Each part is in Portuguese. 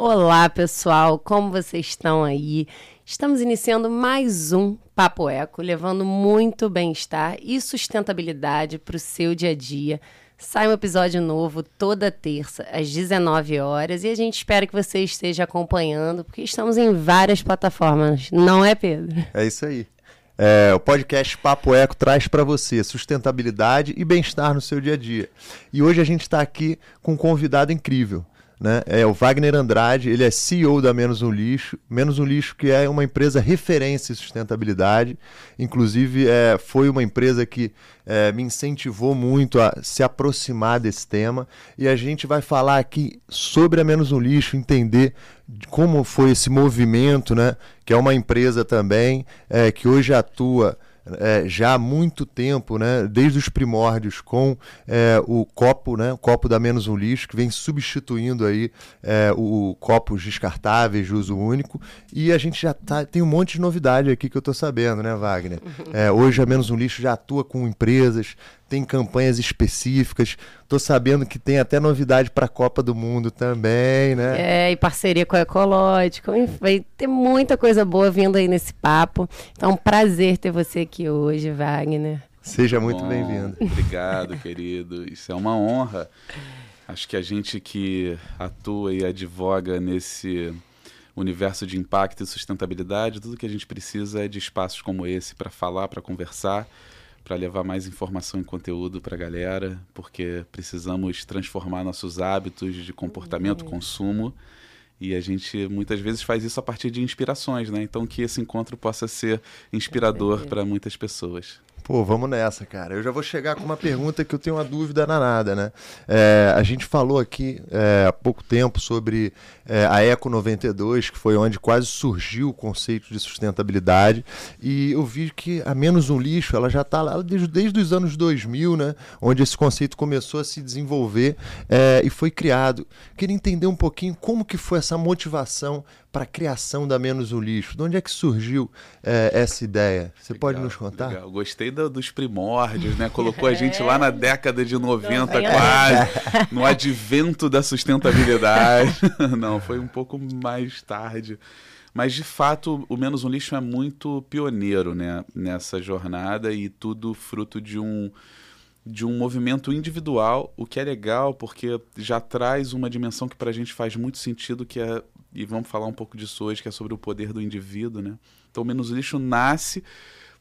Olá, pessoal, como vocês estão aí? Estamos iniciando mais um Papo Eco, levando muito bem-estar e sustentabilidade para o seu dia a dia. Sai um episódio novo toda terça, às 19 horas, e a gente espera que você esteja acompanhando, porque estamos em várias plataformas, não é, Pedro? É isso aí. É, o podcast Papo Eco traz para você sustentabilidade e bem-estar no seu dia a dia. E hoje a gente está aqui com um convidado incrível. Né? É o Wagner Andrade, ele é CEO da Menos um Lixo, Menos um Lixo que é uma empresa referência em sustentabilidade, inclusive é, foi uma empresa que é, me incentivou muito a se aproximar desse tema e a gente vai falar aqui sobre a Menos um Lixo, entender como foi esse movimento, né? Que é uma empresa também é, que hoje atua é, já há muito tempo, né, desde os primórdios, com é, o copo, né, o copo da menos um lixo, que vem substituindo aí é, o, o copos descartáveis de uso único. E a gente já tá, tem um monte de novidade aqui que eu estou sabendo, né, Wagner? É, hoje a menos um lixo já atua com empresas, tem campanhas específicas. Tô sabendo que tem até novidade para a Copa do Mundo também, né? É, e parceria com a Ecológico. Vai ter muita coisa boa vindo aí nesse papo. Então, prazer ter você aqui hoje, Wagner. Seja muito bem-vindo. Obrigado, querido. Isso é uma honra. Acho que a gente que atua e advoga nesse universo de impacto e sustentabilidade, tudo que a gente precisa é de espaços como esse para falar, para conversar para levar mais informação e conteúdo para a galera, porque precisamos transformar nossos hábitos de comportamento, uhum. consumo, e a gente muitas vezes faz isso a partir de inspirações, né? Então que esse encontro possa ser inspirador para muitas pessoas. Pô, vamos nessa, cara. Eu já vou chegar com uma pergunta que eu tenho uma dúvida danada, né? É, a gente falou aqui é, há pouco tempo sobre é, a Eco 92, que foi onde quase surgiu o conceito de sustentabilidade, e eu vi que a Menos um Lixo, ela já está lá desde, desde os anos 2000, né? Onde esse conceito começou a se desenvolver é, e foi criado. Queria entender um pouquinho como que foi essa motivação para a criação da Menos o Lixo? De onde é que surgiu é, essa ideia? Você legal, pode nos contar? Legal. Gostei do, dos primórdios, né? Colocou a gente lá na década de 90 quase, no advento da sustentabilidade. Não, foi um pouco mais tarde. Mas, de fato, o Menos um Lixo é muito pioneiro né? nessa jornada e tudo fruto de um de um movimento individual, o que é legal porque já traz uma dimensão que para a gente faz muito sentido, que é e vamos falar um pouco disso hoje, que é sobre o poder do indivíduo, né? Então, o Menos Lixo nasce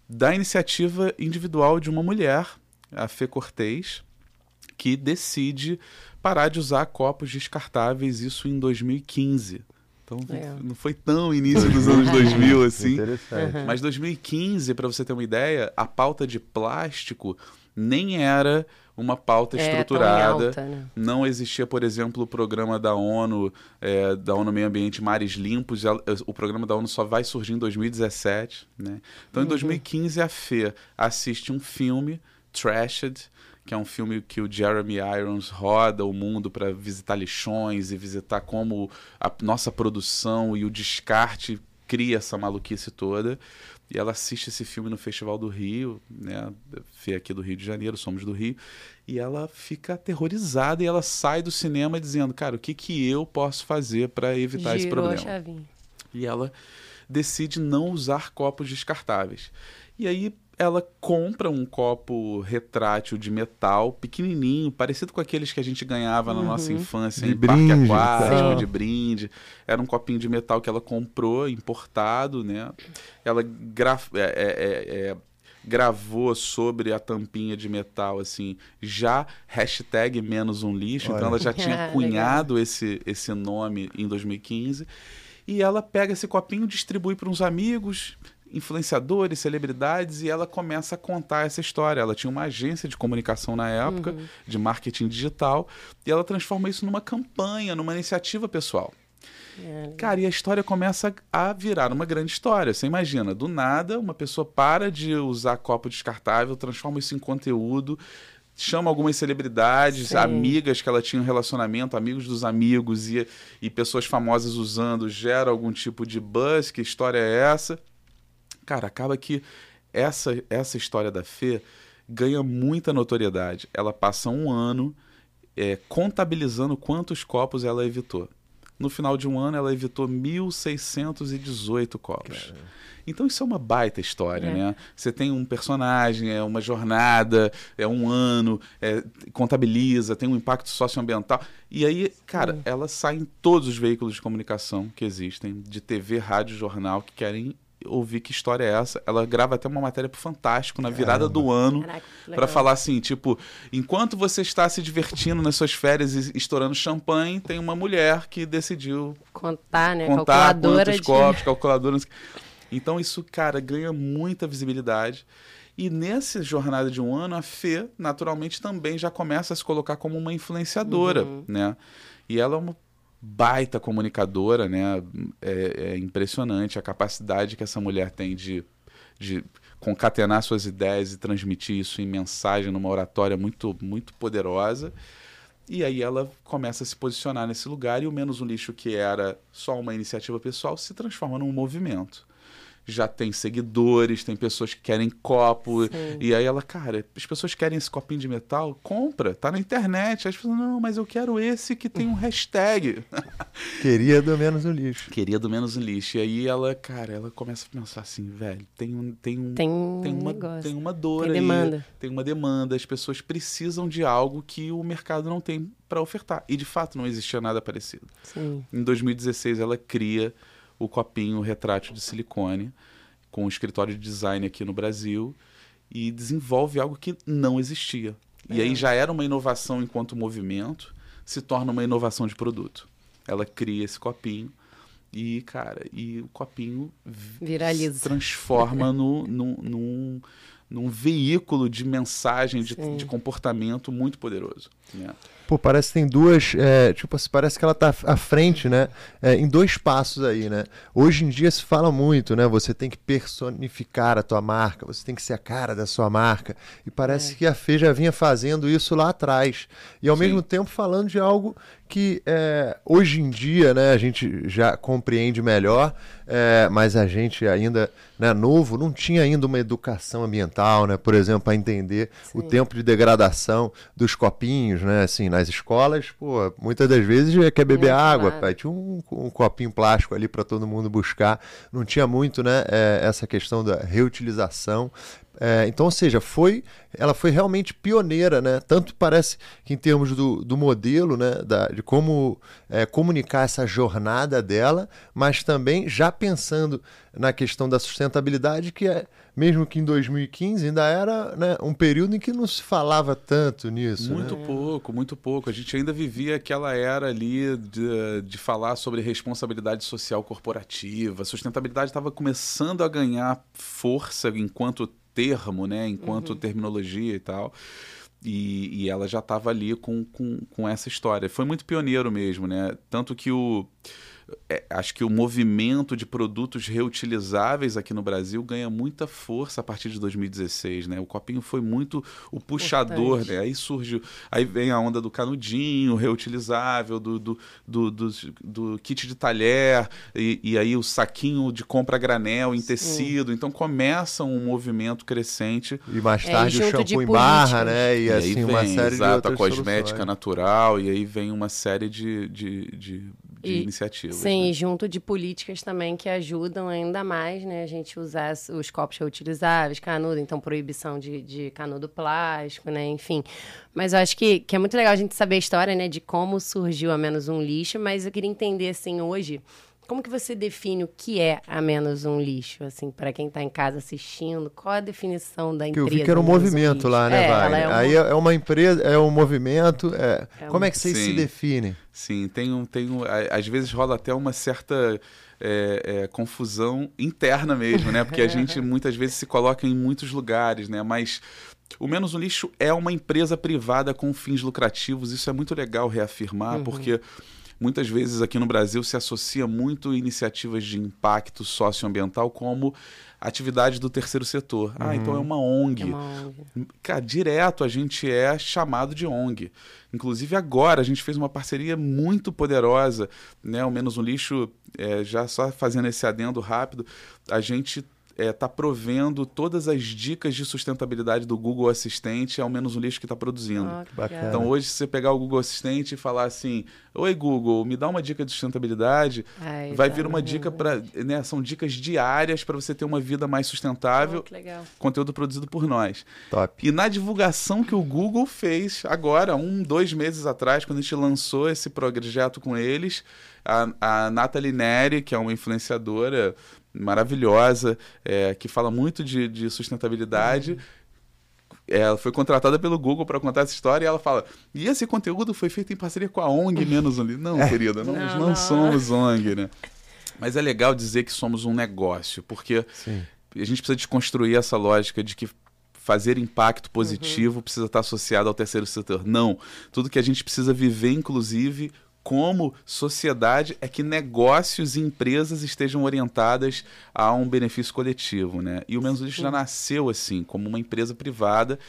da iniciativa individual de uma mulher, a Fê Cortez, que decide parar de usar copos descartáveis, isso em 2015. Então, é. não foi tão início dos anos 2000 assim. Interessante. Mas 2015, para você ter uma ideia, a pauta de plástico nem era uma pauta é, estruturada. Alta, né? Não existia, por exemplo, o programa da ONU, é, da ONU Meio Ambiente Mares Limpos. O programa da ONU só vai surgir em 2017. Né? Então, uhum. em 2015, a FE assiste um filme, Trashed, que é um filme que o Jeremy Irons roda o mundo para visitar lixões e visitar como a nossa produção e o descarte cria essa maluquice toda. E ela assiste esse filme no Festival do Rio, né? Fê aqui do Rio de Janeiro, somos do Rio. E ela fica aterrorizada e ela sai do cinema dizendo: Cara, o que, que eu posso fazer para evitar Girou esse problema? A chavinha. E ela decide não usar copos descartáveis. E aí ela compra um copo retrátil de metal pequenininho, parecido com aqueles que a gente ganhava uhum. na nossa uhum. infância de em brinde, parque aquático, de brinde. Era um copinho de metal que ela comprou, importado, né? Ela graf... É, é, é, é gravou sobre a tampinha de metal, assim, já hashtag menos um lixo, Olha. então ela já tinha cunhado esse, esse nome em 2015. E ela pega esse copinho, distribui para uns amigos, influenciadores, celebridades, e ela começa a contar essa história. Ela tinha uma agência de comunicação na época, uhum. de marketing digital, e ela transforma isso numa campanha, numa iniciativa pessoal. É. Cara, e a história começa a virar uma grande história. Você imagina, do nada, uma pessoa para de usar copo descartável, transforma isso em conteúdo, chama algumas celebridades, Sim. amigas que ela tinha um relacionamento, amigos dos amigos e, e pessoas famosas usando, gera algum tipo de buzz, que história é essa? Cara, acaba que essa, essa história da Fê ganha muita notoriedade. Ela passa um ano é, contabilizando quantos copos ela evitou. No final de um ano, ela evitou 1.618 copos. Caramba. Então isso é uma baita história, é. né? Você tem um personagem, é uma jornada, é um ano, é, contabiliza, tem um impacto socioambiental. E aí, cara, Sim. ela sai em todos os veículos de comunicação que existem, de TV, rádio, jornal, que querem ouvir que história é essa. Ela grava até uma matéria pro Fantástico na virada Caramba. do ano para falar assim, tipo, enquanto você está se divertindo nas suas férias e estourando champanhe, tem uma mulher que decidiu contar, né, contar calculadora quantos de... copos, calculadora. Então isso, cara, ganha muita visibilidade. E nessa jornada de um ano, a Fê, naturalmente, também já começa a se colocar como uma influenciadora, uhum. né? E ela é uma baita comunicadora, né? É, é, impressionante a capacidade que essa mulher tem de, de concatenar suas ideias e transmitir isso em mensagem numa oratória muito, muito poderosa. E aí ela começa a se posicionar nesse lugar e o Menos um Lixo, que era só uma iniciativa pessoal, se transforma num movimento já tem seguidores, tem pessoas que querem copo. Sim. E aí ela, cara, as pessoas querem esse copinho de metal? Compra, tá na internet. Aí as pessoas, não, mas eu quero esse que tem um hashtag. Queria do menos um lixo. Queria do menos um lixo. E aí ela, cara, ela começa a pensar assim, velho, tem um. Tem, um, tem, tem uma, negócio. tem uma dor tem aí. demanda. Tem uma demanda. As pessoas precisam de algo que o mercado não tem para ofertar. E de fato não existia nada parecido. Sim. Em 2016 ela cria o copinho retrátil de silicone com um escritório de design aqui no Brasil e desenvolve algo que não existia. É. E aí já era uma inovação enquanto movimento, se torna uma inovação de produto. Ela cria esse copinho e, cara, e o copinho viraliza. Se transforma no, no, num, num veículo de mensagem, de, de comportamento muito poderoso. Né? Pô, parece que tem duas. É, tipo assim, parece que ela tá à frente, né? É, em dois passos aí, né? Hoje em dia se fala muito, né? Você tem que personificar a tua marca, você tem que ser a cara da sua marca. E parece é. que a Fê já vinha fazendo isso lá atrás. E ao Sim. mesmo tempo falando de algo que é, hoje em dia né, a gente já compreende melhor, é, mas a gente ainda né, novo não tinha ainda uma educação ambiental, né, por exemplo, para entender Sim. o tempo de degradação dos copinhos, né, assim, nas escolas, pô, muitas das vezes quer beber muito água, pai, tinha um, um, copinho plástico ali para todo mundo buscar, não tinha muito né, é, essa questão da reutilização, é, então, ou seja, foi, ela foi realmente pioneira, né? Tanto parece que em termos do, do modelo, né? Da, de como é, comunicar essa jornada dela, mas também já pensando na questão da sustentabilidade, que é, mesmo que em 2015 ainda era né, um período em que não se falava tanto nisso. Muito né? pouco, muito pouco. A gente ainda vivia aquela era ali de, de falar sobre responsabilidade social corporativa. A sustentabilidade estava começando a ganhar força enquanto termo, né, enquanto uhum. terminologia e tal. E, e ela já estava ali com, com, com essa história. Foi muito pioneiro mesmo, né? Tanto que o é, acho que o movimento de produtos reutilizáveis aqui no Brasil ganha muita força a partir de 2016, né? O copinho foi muito o puxador, né? Aí surge, aí vem a onda do canudinho reutilizável, do, do, do, do, do kit de talher, e, e, aí o saquinho de compra granel em Sim. tecido. Então começa um movimento crescente. E mais é, tarde é, o shampoo em barra, né? E, e assim, vem, uma série exato, de a cosmética soluções. natural, e aí vem uma série de, de, de de e, iniciativas. Sim, né? junto de políticas também que ajudam ainda mais, né? A gente usar os copos reutilizáveis, canudo, então proibição de, de canudo plástico, né? Enfim. Mas eu acho que, que é muito legal a gente saber a história, né? De como surgiu a Menos Um Lixo, mas eu queria entender, assim, hoje... Como que você define o que é a menos um lixo, assim, para quem está em casa assistindo? Qual a definição da empresa? Que eu vi que era um movimento um lá, né, é, Wagner? É um... Aí é uma empresa, é um movimento. É... é Como é que vocês se definem? Sim, tem um, tem um, às vezes rola até uma certa é, é, confusão interna mesmo, né? Porque a gente muitas vezes se coloca em muitos lugares, né? Mas o Menos um Lixo é uma empresa privada com fins lucrativos. Isso é muito legal reafirmar, uhum. porque muitas vezes aqui no Brasil se associa muito iniciativas de impacto socioambiental como atividade do terceiro setor. Uhum. Ah, então é uma ONG. É uma ONG. Cara, direto a gente é chamado de ONG. Inclusive agora a gente fez uma parceria muito poderosa, né? O Menos um Lixo, é, já só fazendo esse adendo rápido, a gente está provendo todas as dicas de sustentabilidade do Google Assistente ao menos um lixo que está produzindo. Legal. Então hoje, se você pegar o Google Assistente e falar assim, Oi Google, me dá uma dica de sustentabilidade, Ai, vai tá vir uma dica para, né, são dicas diárias para você ter uma vida mais sustentável, legal. conteúdo produzido por nós. Top. E na divulgação que o Google fez agora, um, dois meses atrás, quando a gente lançou esse projeto com eles, a, a Nathalie Neri, que é uma influenciadora maravilhosa, é, que fala muito de, de sustentabilidade. Ela foi contratada pelo Google para contar essa história e ela fala: e esse conteúdo foi feito em parceria com a ONG Menos um Livro. Não, querida, não, Não, não somos ONG, né? Mas é legal dizer que somos um negócio, porque Sim. a gente precisa desconstruir essa lógica de que fazer impacto positivo precisa estar associado ao terceiro setor. Não. Tudo que a gente precisa viver, inclusive, como sociedade, é que negócios e empresas estejam orientadas a um benefício coletivo. Né? E o Menos Lixo já nasceu assim, como uma empresa privada,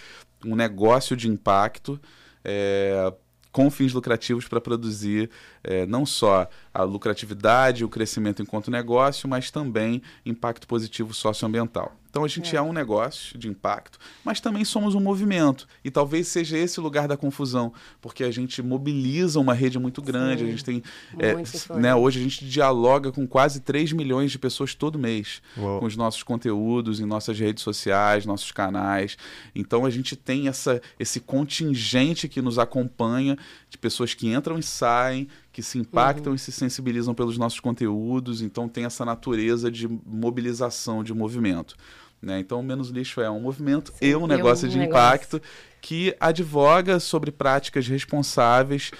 um negócio de impacto. é, com fins lucrativos para produzir é, não só a lucratividade, o crescimento enquanto negócio, mas também impacto positivo socioambiental. Então a gente é. um negócio de impacto, mas também somos um movimento. E talvez seja esse o lugar da confusão, porque a gente mobiliza uma rede muito grande, Sim, a gente tem. é, influente. né, hoje a gente dialoga com quase 3 milhões de pessoas todo mês Uau. com os nossos conteúdos em nossas redes sociais, nossos canais. Então a gente tem essa, esse contingente que nos acompanha de pessoas que entram e saem, que se impactam e se sensibilizam pelos nossos conteúdos. Então tem essa natureza de mobilização, de movimento. Né? Então, o Menos Lixo é um movimento e um e um negócio de negócio. impacto que advoga sobre práticas responsáveis,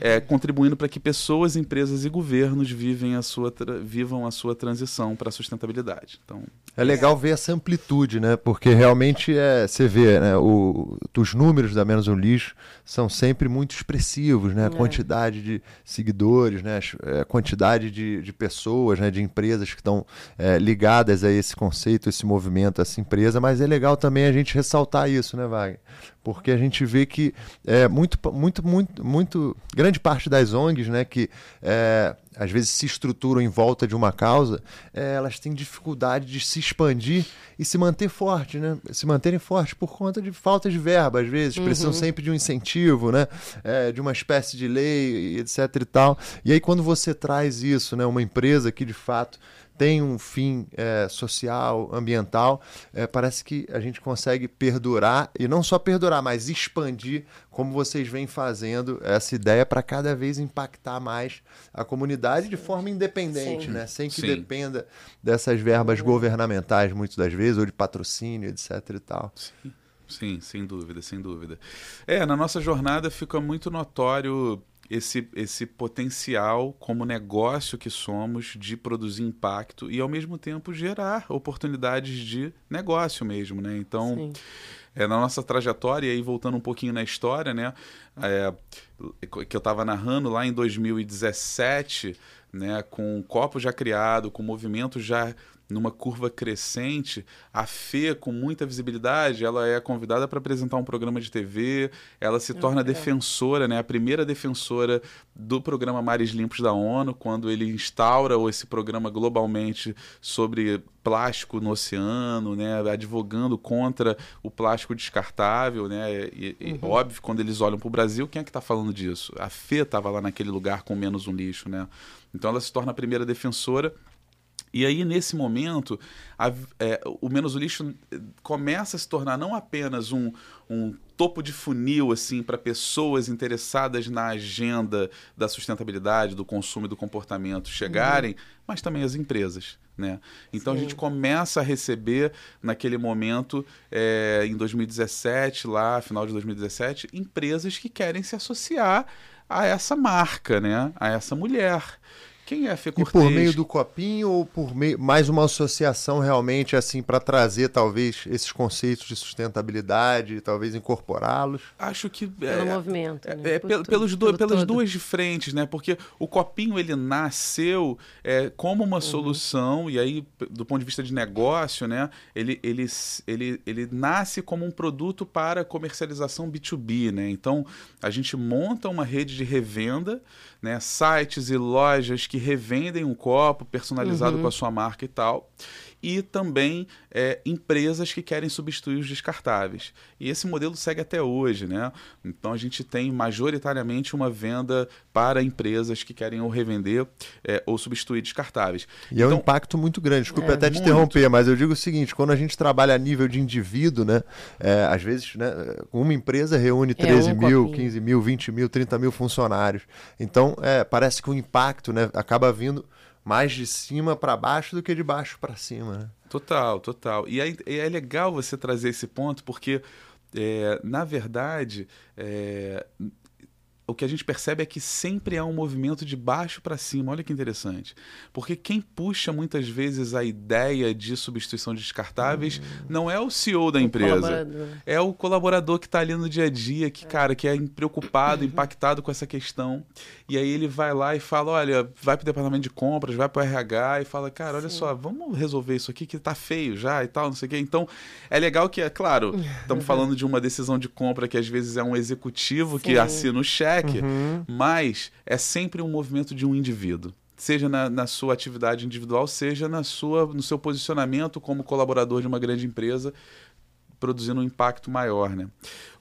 é, contribuindo para que pessoas, empresas e governos vivem a sua vivam a sua transição para a sustentabilidade. Então, É legal ver essa amplitude, né? Porque realmente é, você vê, né? O, os números da Menos um Lixo são sempre muito expressivos, né? A É. quantidade de seguidores, né? É, A quantidade de, de pessoas, né? De empresas que estão é, ligadas a esse conceito, esse movimento, essa empresa. Mas é legal também a gente ressaltar isso, né, Wagner? Porque a gente vê que é muito, muito, muito, muito grande parte das ONGs, né? Que é, às vezes se estruturam em volta de uma causa, é, elas têm dificuldade de se expandir e se manter forte, né? Se manterem fortes por conta de falta de verba, às vezes, precisam sempre de um incentivo, né? É, de uma espécie de lei, etc e tal. E aí quando você traz isso, né? Uma empresa que de fato tem um fim é, social, ambiental, é, parece que a gente consegue perdurar, e não só perdurar, mas expandir, como vocês vêm fazendo, essa ideia para cada vez impactar mais a comunidade de forma independente, Sim. né? sem que Sim. dependa dessas verbas governamentais, muitas das vezes, ou de patrocínio, etc. e tal. Sim, sem dúvida, sem dúvida. É, na nossa jornada fica muito notório esse, esse potencial como negócio que somos de produzir impacto e ao mesmo tempo gerar oportunidades de negócio mesmo, né? Então, Sim. é, na nossa trajetória, e aí voltando um pouquinho na história, né? é, que eu estava narrando lá em 2017, né? Com o copo já criado, com o movimento já numa curva crescente, a Fê, com muita visibilidade, ela é convidada para apresentar um programa de TV, ela se torna legal. defensora, né, a primeira defensora do programa Mares Limpos da ONU, quando ele instaura esse programa globalmente sobre plástico no oceano, né, advogando contra o plástico descartável, né, e, e óbvio, quando eles olham para o Brasil, quem é que está falando disso? A Fê estava lá naquele lugar com menos um lixo, né, então ela se torna a primeira defensora e aí, nesse momento, a- é, o Menos o Lixo eh, começa a se tornar não apenas um, um topo de funil assim para pessoas interessadas na agenda da sustentabilidade, do consumo e do comportamento chegarem, mas também as empresas. Né? Então a Sim. gente começa a receber naquele momento, eh, em 2017, lá, final de 2017, empresas que querem se associar a essa marca, né? a essa mulher. Quem é a Fê E por meio do copinho ou por meio, mais uma associação realmente assim para trazer talvez esses conceitos de sustentabilidade, talvez incorporá-los? Acho que Pelo é, movimento. é, né? é Por pel- tudo, pelos do- pelo pelas todo. duas frentes, né? Porque o copinho ele nasceu é, como Uhum. uma solução e aí do ponto de vista de negócio, né? Ele, ele, ele, ele nasce como um produto para comercialização B2B, né? Então a gente monta uma rede de revenda, né? Sites e lojas que revendem um copo personalizado Uhum. com a sua marca e tal. E também é, empresas que querem substituir os descartáveis. E esse modelo segue até hoje, né? Então a gente tem majoritariamente uma venda para empresas que querem ou revender é, ou substituir descartáveis. E então, é um impacto muito grande. Desculpe é, até te muito. interromper, mas eu digo o seguinte: quando a gente trabalha a nível de indivíduo, né? É, às vezes, né, uma empresa reúne 13 é, um mil, copinho. 15 mil, 20 mil, 30 mil funcionários. Então, é, parece que o impacto né, acaba vindo mais de cima para baixo do que de baixo para cima. Né? Total, total. E é, é legal você trazer esse ponto, porque, é, na verdade, é, o que a gente percebe é que sempre há um movimento de baixo para cima. Olha que interessante. Porque quem puxa muitas vezes a ideia de substituição de descartáveis hum. não é o CEO da o empresa. É o colaborador que está ali no dia a dia, que, é. cara, que é preocupado, impactado com essa questão. E aí ele vai lá e fala: olha, vai para o departamento de compras, vai para o RH e fala, cara, olha Sim. só, vamos resolver isso aqui que está feio já e tal, não sei o quê. Então, é legal que, é claro, estamos falando de uma decisão de compra que às vezes é um executivo Sim. que assina o cheque uhum. mas é sempre um movimento de um indivíduo. Seja na, na, sua atividade individual, seja na sua, no seu posicionamento como colaborador de uma grande empresa, produzindo um impacto maior. Né?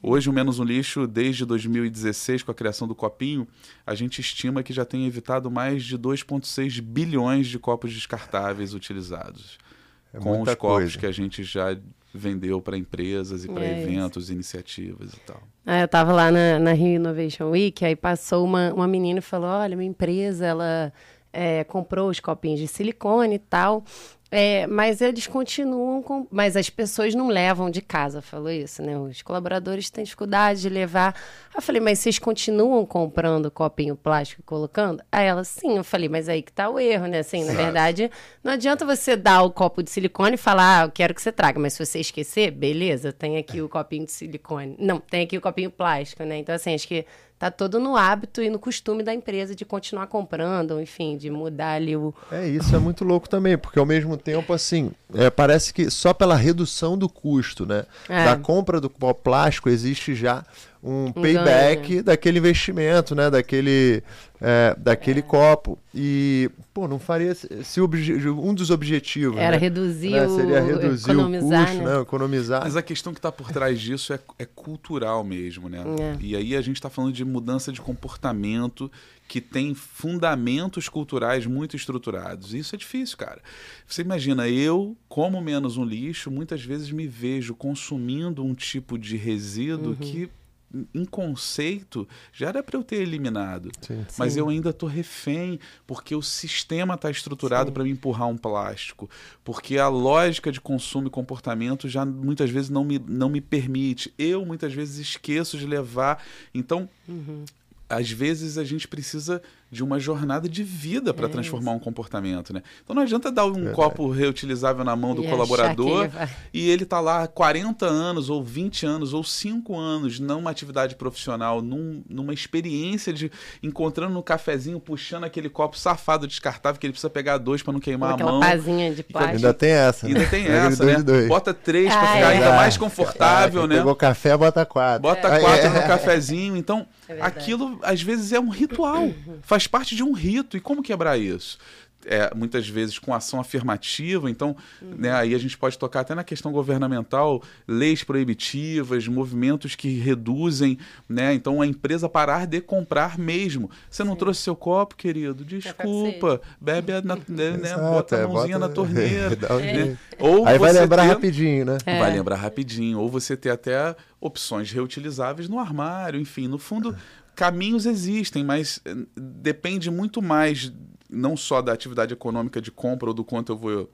Hoje, o Menos um Lixo, desde 2016, com a criação do Copinho, a gente estima que já tem evitado mais de 2,6 bilhões de copos descartáveis utilizados. É com os copos coisa. que a gente já vendeu para empresas e para é eventos, isso. iniciativas e tal. É, eu estava lá na, na Rio Innovation Week, aí passou uma, uma menina e falou, olha, minha empresa, ela é, comprou os copinhos de silicone e tal, é, mas eles continuam com. Mas as pessoas não levam de casa, falou isso, né? Os colaboradores têm dificuldade de levar. Eu falei, mas vocês continuam comprando copinho plástico e colocando? Aí ela, sim. Eu falei, mas aí que tá o erro, né? Assim, na verdade, não adianta você dar o copo de silicone e falar, ah, eu quero que você traga, mas se você esquecer, beleza, tem aqui o copinho de silicone. Não, tem aqui o copinho plástico, né? Então, assim, acho que tá todo no hábito e no costume da empresa de continuar comprando, enfim, de mudar ali o. É, isso é muito louco também, porque ao mesmo tempo, assim, é, parece que só pela redução do custo, né? É. Da compra do plástico existe já um, payback ganho. daquele investimento, né? Daquele, é, daquele é. copo. E, pô, não faria. Se um dos objetivos. Era né? reduzir né? Seria reduzir o custo, né? né? Economizar. Mas a questão que está por trás disso é, é cultural mesmo, né? É. E aí a gente está falando de mudança de comportamento que tem fundamentos culturais muito estruturados. Isso é difícil, cara. Você imagina, eu, como menos um lixo, muitas vezes me vejo consumindo um tipo de resíduo uhum. que em conceito, já era para eu ter eliminado. Sim. Mas Sim. eu ainda estou refém, porque o sistema está estruturado para me empurrar um plástico. Porque a lógica de consumo e comportamento já muitas vezes não me, não me permite. Eu muitas vezes esqueço de levar. Então, uhum. às vezes a gente precisa de uma jornada de vida para é transformar um comportamento, né? Então não adianta dar um copo reutilizável na mão do e colaborador ele e ele tá lá 40 anos ou 20 anos ou 5 anos numa atividade profissional, num, numa experiência de encontrando no cafezinho, puxando aquele copo safado descartável que ele precisa pegar dois para não queimar a mão. Pazinha de plástico. Ainda tem essa, né? Ainda tem essa, né? Bota três para ficar é. ainda mais confortável, ah, né? Pegou café, bota quatro. Bota é. quatro no cafezinho. Então, é aquilo às vezes é um ritual. Faz parte de um rito. E como quebrar isso? É, muitas vezes com ação afirmativa, então uhum. né, aí a gente pode tocar até na questão governamental, leis proibitivas, movimentos que reduzem, né? Então a empresa parar de comprar mesmo. Você não Sim. trouxe seu copo, querido? Desculpa, bebe a, na, né, né bota a é, mãozinha bota, na torneira. né? Ou aí vai lembrar ter, rapidinho, né? É. Vai lembrar rapidinho. Ou você ter até opções reutilizáveis no armário, enfim, no fundo caminhos existem, mas eh, depende muito mais não só da atividade econômica de compra ou do quanto eu vou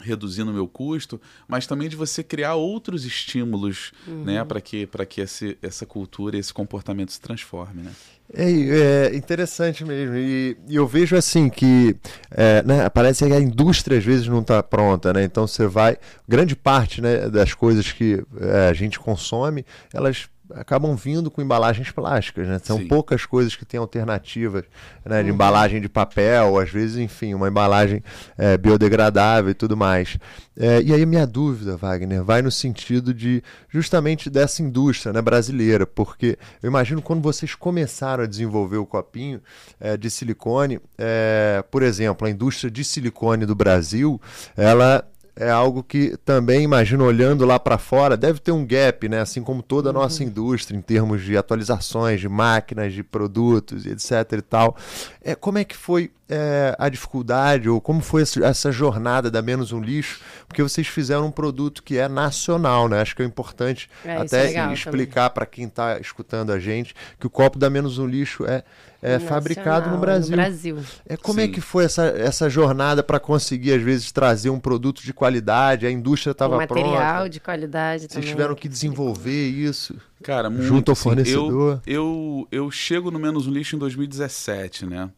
reduzindo o meu custo, mas também de você criar outros estímulos, uhum. né, para que para que esse, essa cultura, esse comportamento se transforme, né? É, é interessante mesmo e, e, eu vejo assim que é, né, parece que a indústria às vezes não está pronta, né? Então você vai grande parte né, das coisas que é, a gente consome, elas acabam vindo com embalagens plásticas, né? São Sim. poucas coisas que têm alternativas né? de uhum. embalagem de papel, às vezes, enfim, uma embalagem é, biodegradável e tudo mais. É, e aí minha dúvida, Wagner, vai no sentido de justamente dessa indústria né, brasileira, porque eu imagino quando vocês começaram a desenvolver o copinho é, de silicone, é, por exemplo, a indústria de silicone do Brasil, ela é algo que também, imagino, olhando lá para fora, deve ter um gap, né? assim como toda a nossa uhum. indústria, em termos de atualizações, de máquinas, de produtos, etc. e tal. É, como é que foi é, a dificuldade, ou como foi essa jornada da Menos um Lixo? Porque vocês fizeram um produto que é nacional, né? Acho que é importante é, até é explicar para quem está escutando a gente que o copo da Menos um Lixo é é, fabricado no Brasil. No Brasil. É, como é Sim. é que foi essa, essa jornada para conseguir, às vezes, trazer um produto de qualidade? A indústria estava pronta. material de qualidade Vocês também. tiveram que desenvolver isso? Cara, muito, junto ao fornecedor? Eu, eu, eu chego no Menos um Lixo em 2017, né?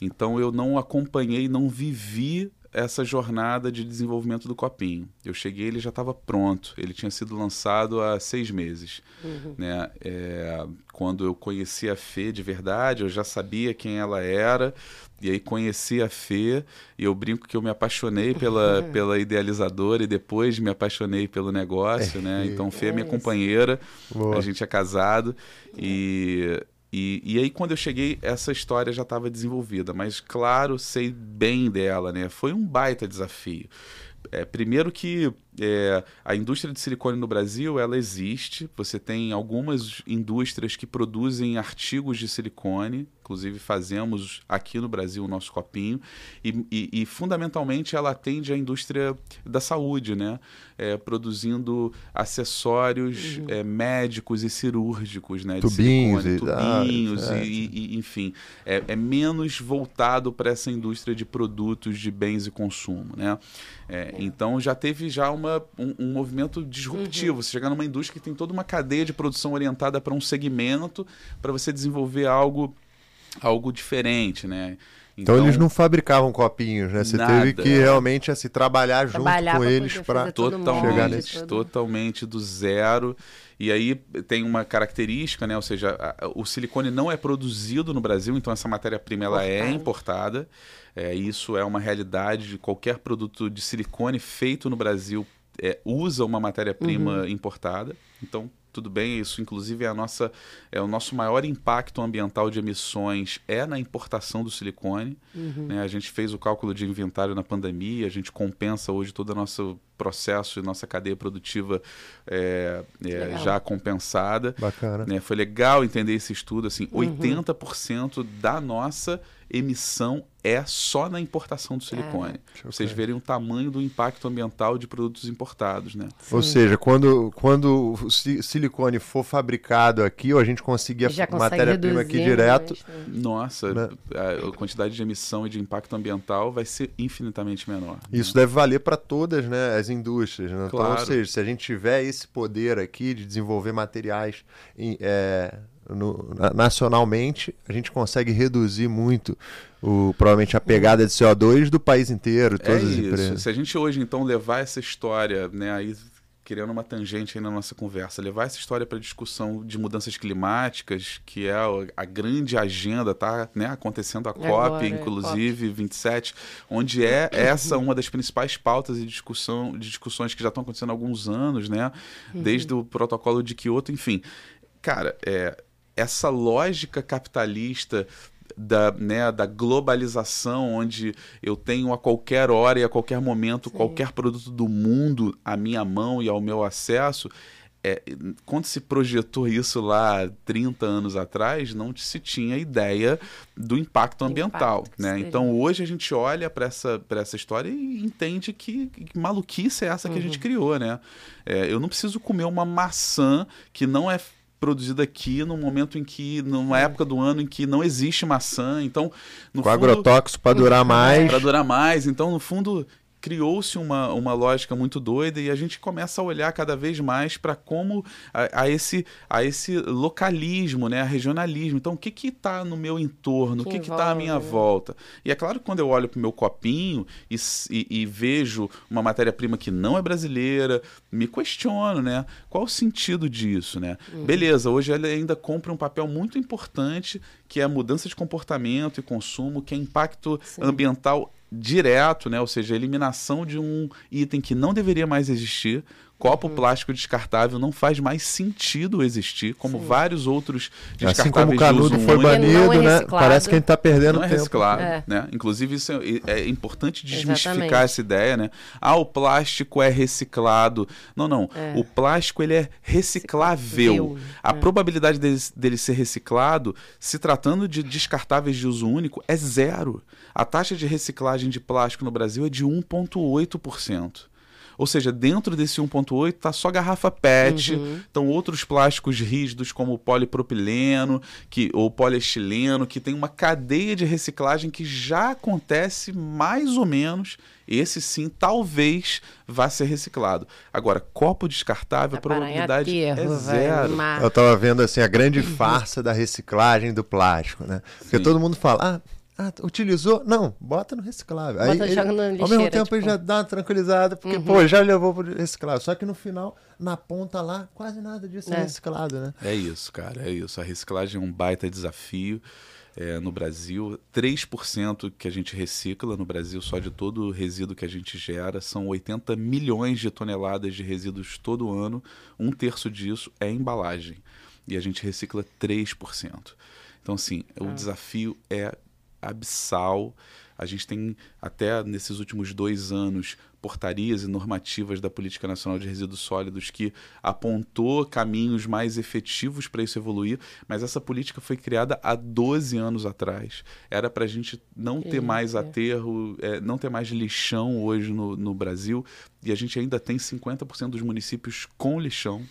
Então eu não acompanhei, não vivi essa jornada de desenvolvimento do copinho. Eu cheguei, ele já estava pronto. Ele tinha sido lançado há seis meses. Uhum. Né? É, quando eu conheci a Fê de verdade, eu já sabia quem ela era. E aí conheci a Fê e eu brinco que eu me apaixonei pela, pela idealizadora e depois me apaixonei pelo negócio, né? Então Fê é minha companheira, Boa. a gente é casado e e, e aí, quando eu cheguei, essa história já estava desenvolvida, mas claro, sei bem dela, né? Foi um baita desafio. É, primeiro que é, a indústria de silicone no Brasil ela existe. Você tem algumas indústrias que produzem artigos de silicone, inclusive fazemos aqui no Brasil o nosso copinho, e, e, e fundamentalmente ela atende à indústria da saúde, né? É, produzindo acessórios uhum. é, médicos e cirúrgicos, né? Tubinhos, de silicone, tubinhos ah, e, e, enfim, é, é menos voltado para essa indústria de produtos de bens e consumo, né? É, então já teve já uma uma, um, um movimento disruptivo. Uhum. Você chegar numa indústria que tem toda uma cadeia de produção orientada para um segmento, para você desenvolver algo, algo diferente, né? Então, então, eles não fabricavam copinhos, né? Você nada. teve que realmente assim, trabalhar, trabalhar junto com eles para chegar nesse... Totalmente do zero. E aí tem uma característica, né? Ou seja, a, o silicone não é produzido no Brasil, então essa matéria-prima ela é importada. É, isso é uma realidade de qualquer produto de silicone feito no Brasil é, usa uma matéria-prima uhum. importada. Então, tudo bem, isso inclusive é, a nossa, é o nosso maior impacto ambiental de emissões é na importação do silicone. Uhum. Né? A gente fez o cálculo de inventário na pandemia, a gente compensa hoje todo o nosso processo e nossa cadeia produtiva é, é, já compensada. Bacana. Né? Foi legal entender esse estudo, assim, uhum. 80% da nossa emissão é só na importação do silicone. É. Vocês verem o tamanho do impacto ambiental de produtos importados, né? Sim. Ou seja, quando, quando o silicone for fabricado aqui, ou a gente conseguir a matéria-prima aqui direto... Nossa, né? a quantidade de emissão e de impacto ambiental vai ser infinitamente menor. Isso né? deve valer para todas né, as indústrias. Né? Claro. Então, ou seja, se a gente tiver esse poder aqui de desenvolver materiais... Em, é, no, nacionalmente, a gente consegue reduzir muito o, provavelmente a pegada de CO2 do país inteiro, todas é as isso. empresas. Se a gente hoje então levar essa história, né, aí criando uma tangente aí na nossa conversa, levar essa história para discussão de mudanças climáticas, que é a grande agenda, tá, né, acontecendo a COP, Agora, inclusive COP. 27, onde é essa uma das principais pautas de discussão, de discussões que já estão acontecendo há alguns anos, né, uhum. desde o protocolo de Kyoto, enfim. Cara, é, essa lógica capitalista da, né, da globalização, onde eu tenho a qualquer hora e a qualquer momento Sim. qualquer produto do mundo à minha mão e ao meu acesso. É, quando se projetou isso lá 30 anos atrás, não se tinha ideia do impacto ambiental. Impacto, né? Então hoje a gente olha para essa, essa história e entende que, que maluquice é essa uhum. que a gente uhum. criou. Né? É, eu não preciso comer uma maçã que não é produzida aqui num momento em que, numa é. época do ano em que não existe maçã. Então, no Com fundo, agrotóxico para durar mais. Para durar mais. Então, no fundo, criou-se uma, uma lógica muito doida e a gente começa a olhar cada vez mais para como a, a, esse, a esse localismo, né, a regionalismo. Então, o que está no meu entorno, que o que está à minha né? volta? E é claro que quando eu olho para o meu copinho e, e, e vejo uma matéria-prima que não é brasileira, me questiono, né? Qual o sentido disso, né? Uhum. Beleza, hoje ela ainda cumpre um papel muito importante que é a mudança de comportamento e consumo, que é impacto Sim. ambiental direto, né? ou seja, a eliminação de um item que não deveria mais existir, Copo plástico descartável não faz mais sentido existir, como Sim. vários outros Assim descartáveis como o de canudo uso foi único. banido. é né? Parece que a gente tá perdendo não é tempo. reciclado, É. né? Inclusive isso é, é importante desmistificar Exatamente. essa ideia, né? Ah, o plástico é reciclado. Não, não. É. O plástico ele é reciclável. Reciclável, A é. probabilidade dele, dele ser reciclado, se tratando de descartáveis de uso único, é zero. A taxa de reciclagem de plástico no Brasil é de 1,8%. Ou seja, dentro desse 1,8 está só garrafa PET, Uhum. estão outros plásticos rígidos como o polipropileno que, ou poliestileno, que tem uma cadeia de reciclagem que já acontece mais ou menos. Esse sim, talvez vá ser reciclado. Agora, copo descartável, a parar em probabilidade aterro, é zero. Eu tava vendo assim a grande farsa da reciclagem do plástico, né? Porque Sim. todo mundo fala, ah, ah, utilizou? Não, bota no reciclável. Bota, ele- joga na ao mesmo lixeira, tempo ele tipo. já dá uma tranquilizada, porque, Uhum. pô, já levou pro reciclável. Só que no final, na ponta lá, quase nada disso é, É. reciclado, né? É isso, cara, é isso. A reciclagem é um baita desafio. É, no Brasil, 3% que a gente recicla no Brasil, só de todo o resíduo que a gente gera, são 80 milhões de toneladas de resíduos todo ano. Um terço disso é embalagem. E a gente recicla 3%. Então, assim, o desafio é abissal. A gente tem, até nesses últimos dois anos, portarias e normativas da Política Nacional de Resíduos Sólidos que apontou caminhos mais efetivos para isso evoluir, mas essa política foi criada há 12 anos atrás. Era para a gente não ter mais aterro, é, não ter mais lixão hoje no, no Brasil, e a gente ainda tem 50% dos municípios com lixão.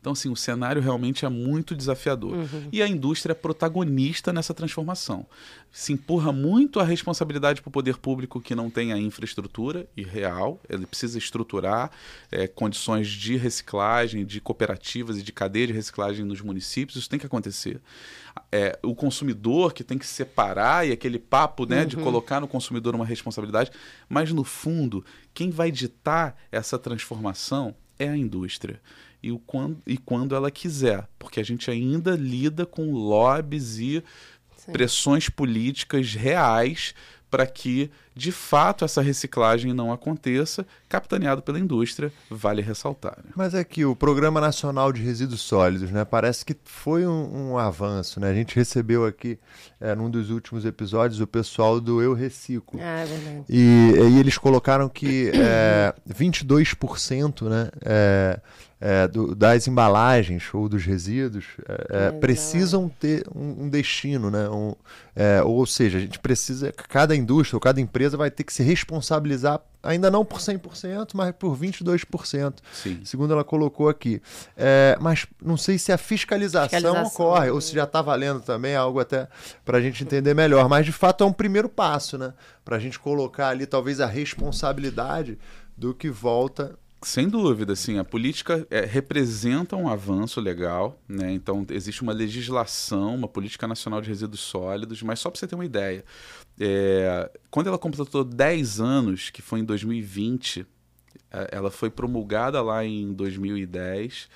Então, assim, o cenário realmente é muito desafiador. Uhum. E a indústria é protagonista nessa transformação. Se empurra muito a responsabilidade para o poder público que não tem a infraestrutura e real. Ele precisa estruturar eh, condições de reciclagem, de cooperativas e de cadeia de reciclagem nos municípios. Isso tem que acontecer. É, o consumidor que tem que separar e aquele papo né, de colocar no consumidor uma responsabilidade. Mas, no fundo, quem vai ditar essa transformação é a indústria e, o quando, e quando ela quiser, porque a gente ainda lida com lobbies e Sim. pressões políticas reais para que, de fato, essa reciclagem não aconteça, capitaneado pela indústria, vale ressaltar. né? Mas é que o Programa Nacional de Resíduos Sólidos, né? Parece que foi um, um avanço, né? A gente recebeu aqui, é, num dos últimos episódios, o pessoal do Eu Reciclo. Ah, é verdade. E, e eles colocaram que é, 22% né, é, é, do- das embalagens ou dos resíduos é, é, precisam ter um, um destino, né? Um, é, ou seja, a gente precisa, cada indústria ou cada empresa vai ter que se responsabilizar, ainda não por 100%, mas por 22%, Sim. segundo ela colocou aqui. É, mas não sei se a fiscalização, Fiscalização, ocorre, ou se já está valendo também, algo até para a gente entender melhor. Mas de fato é um primeiro passo, né? Para a gente colocar ali talvez a responsabilidade do que volta. Sem dúvida, sim. A política é, representa um avanço legal, né? Então existe uma legislação, uma política nacional de resíduos sólidos, mas só para você ter uma ideia, é, quando ela completou 10 anos, que foi em 2020, é, ela foi promulgada lá em 2010.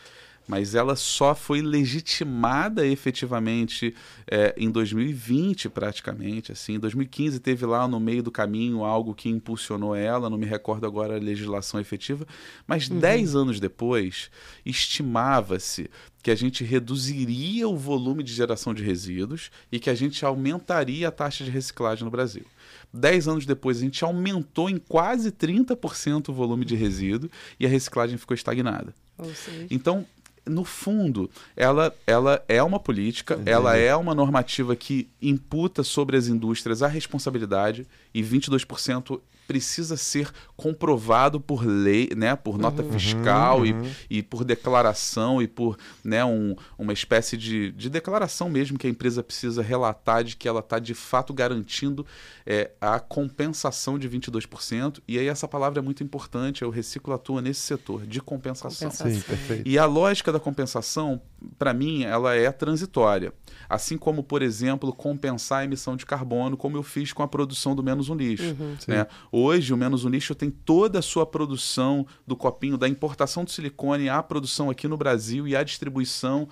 Mas ela só foi legitimada efetivamente é, em 2020, praticamente. Assim, em 2015 teve lá no meio do caminho algo que impulsionou ela, não me recordo agora a legislação efetiva, mas dez anos depois estimava-se que a gente reduziria o volume de geração de resíduos e que a gente aumentaria a taxa de reciclagem no Brasil. Dez anos depois, a gente aumentou em quase 30% o volume de resíduo e a reciclagem ficou estagnada. Então, no fundo, ela, ela é uma política, ela é uma normativa que imputa sobre as indústrias a responsabilidade e 22% precisa ser comprovado por lei, né, por nota fiscal E, e por declaração e por né, um, uma espécie de, de declaração mesmo que a empresa precisa relatar de que ela está de fato garantindo é, a compensação de 22%. E aí essa palavra é muito importante, o reciclo atua nesse setor de compensação. Compensação. Sim, perfeito. E a lógica da compensação, para mim, ela é transitória. Assim como, por exemplo, compensar a emissão de carbono, como eu fiz com a produção do Menos um Lixo. né? Hoje, o Menos um Lixo tem toda a sua produção do copinho, da importação de silicone à produção aqui no Brasil e à distribuição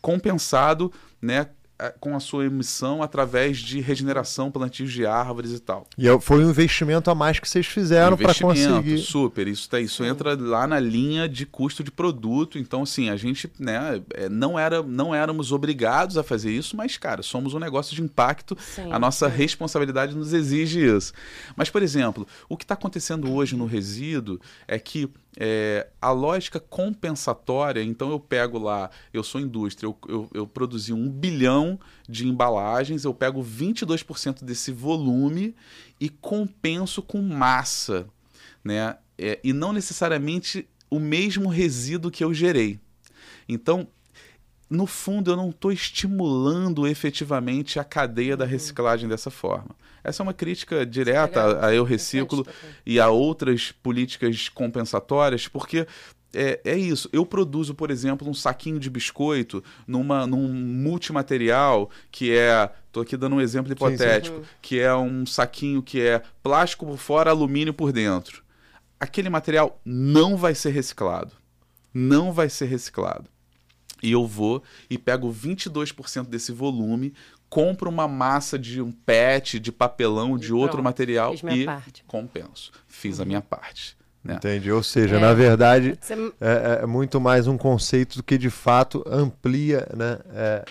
compensado, né? Eh, com a sua emissão através de regeneração, plantios de árvores e tal. E é foi um investimento a mais que vocês fizeram para conseguir. Super, isso, tá, isso entra lá na linha de custo de produto. Então, assim, a gente né, é, não, era, não éramos obrigados a fazer isso, mas, cara, somos um negócio de impacto. Sim, a nossa sim. responsabilidade nos exige isso. Mas, por exemplo, o que está acontecendo hoje no resíduo é que é, a lógica compensatória, então eu pego lá, eu sou indústria, eu, eu, eu produzi um bilhão de embalagens, eu pego 22% desse volume e compenso com massa, né? É, e não necessariamente o mesmo resíduo que eu gerei. Então, no fundo, eu não estou estimulando efetivamente a cadeia da uhum. reciclagem dessa forma. Essa é uma crítica direta a Eu Reciclo e a outras políticas compensatórias, porque é, é, isso. Eu produzo, por exemplo, um saquinho de biscoito numa, num multimaterial que é. Estou aqui dando um exemplo hipotético, sim, sim. que é um saquinho que é plástico por fora, alumínio por dentro. Aquele material não vai ser reciclado. Não vai ser reciclado. E eu vou e pego 22% desse volume, compro uma massa de um PET, de papelão, de outro material e parte. compenso. Fiz uhum. a minha parte. Né? Entendi. Ou seja, é. na verdade, Você... é, é, muito mais um conceito do que de fato amplia né? É,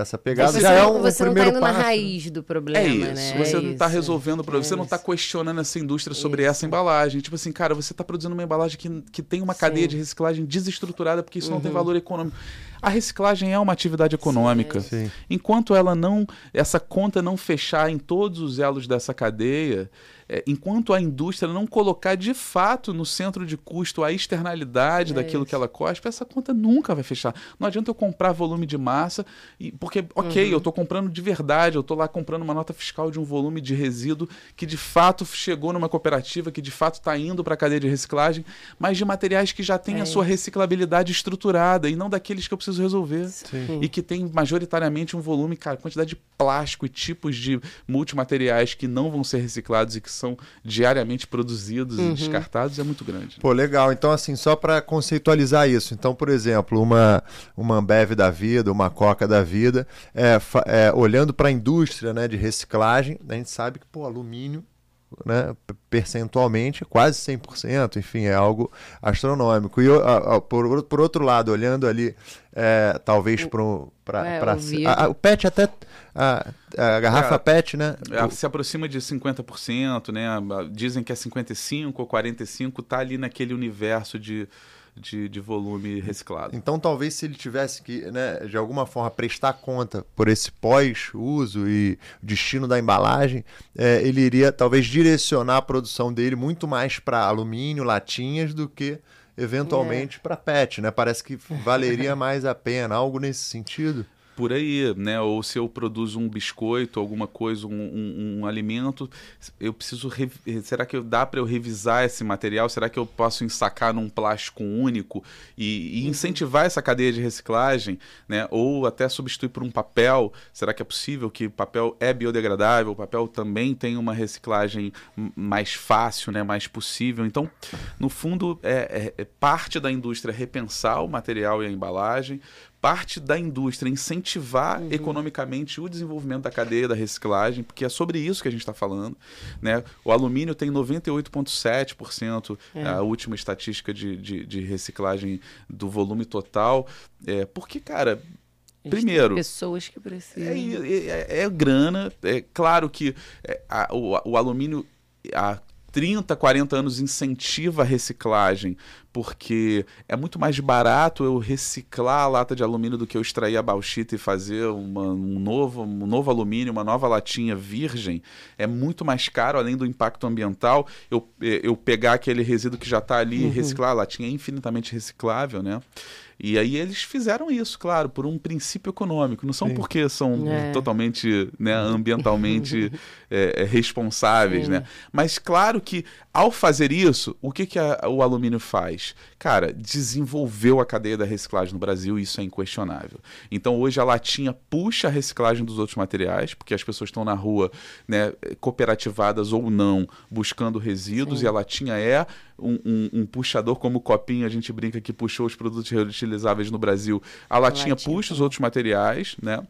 essa pegada. Você já é um, você um não está indo passo. na raiz do problema. É isso. Né? Você é não está resolvendo o problema. É você não está questionando essa indústria sobre isso. essa embalagem. Tipo assim, cara, você está produzindo uma embalagem que, que tem uma Sim. cadeia de reciclagem desestruturada porque isso uhum. não tem uhum. valor econômico. A reciclagem é uma atividade econômica. Sim. Enquanto ela não, essa conta não fechar em todos os elos dessa cadeia, é, enquanto a indústria não colocar de fato no centro de custo a externalidade é daquilo isso. que ela cospe, essa conta nunca vai fechar. Não adianta eu comprar volume de massa, e, porque, ok, uhum. eu estou comprando de verdade, eu estou lá comprando uma nota fiscal de um volume de resíduo que de fato chegou numa cooperativa, que de fato está indo para a cadeia de reciclagem, mas de materiais que já têm é a sua reciclabilidade estruturada e não daqueles que eu preciso resolver. Sim. E que tem majoritariamente um volume, cara, quantidade de plástico e tipos de multimateriais que não vão ser reciclados e que são diariamente produzidos uhum. e descartados é muito grande. Pô, legal. Então, assim, só para conceitualizar isso. Então, por exemplo, uma, uma Ambev da vida, uma Coca da vida, é, é olhando para a indústria né, de reciclagem, a gente sabe que, pô, alumínio né, percentualmente quase 100%, enfim, é algo astronômico. E a, a, por, por outro lado, olhando ali, é, talvez para é, o PET até a, a garrafa é, PET, né? É, se aproxima de 50%, né? Dizem que é 55 ou 45, está ali naquele universo de de, de volume reciclado. Então, talvez se ele tivesse que, né, de alguma forma, prestar conta por esse pós-uso e destino da embalagem, é, ele iria talvez direcionar a produção dele muito mais para alumínio, latinhas, do que eventualmente é. para PET, né? Parece que valeria mais a pena, algo nesse sentido por aí, né? Ou se eu produzo um biscoito, alguma coisa, um, um, um alimento, eu preciso. Será que dá para eu revisar esse material? Será que eu posso ensacar num plástico único e, e, uhum. incentivar essa cadeia de reciclagem, né? Ou até substituir por um papel? Será que é possível que papel é biodegradável? O papel também tem uma reciclagem mais fácil, né? Mais possível. Então, no fundo, é, é, é parte da indústria repensar o material e a embalagem, parte da indústria incentivar uhum. economicamente o desenvolvimento da cadeia da reciclagem, porque é sobre isso que a gente está falando. Né? O alumínio tem 98,7%, é. a última estatística de, de, de, reciclagem do volume total. É, porque, cara, Primeiro. pessoas que precisam. É, é, é, grana. É claro que é, a, o, o, alumínio, a 30, 40 anos incentiva a reciclagem, porque é muito mais barato eu reciclar a lata de alumínio do que eu extrair a bauxita e fazer uma, um, novo, um novo alumínio, uma nova latinha virgem. É muito mais caro, além do impacto ambiental, eu, eu pegar aquele resíduo que já está ali e uhum. reciclar. A latinha é infinitamente reciclável, né? E aí eles fizeram isso, claro, por um princípio econômico. Não são Sim. porque são é. totalmente né, ambientalmente é, é, responsáveis, Sim. né? Mas claro que ao fazer isso, o que, que a, o alumínio faz? Cara, desenvolveu a cadeia da reciclagem no Brasil e isso é inquestionável. Então hoje a latinha puxa a reciclagem dos outros materiais, porque as pessoas estão na rua, né, cooperativadas ou não, buscando resíduos, Sim. e a latinha é um, um, um, puxador, como o copinho, a gente brinca que puxou os produtos reutilizáveis no Brasil. A latinha, a latinha puxa os outros materiais, né?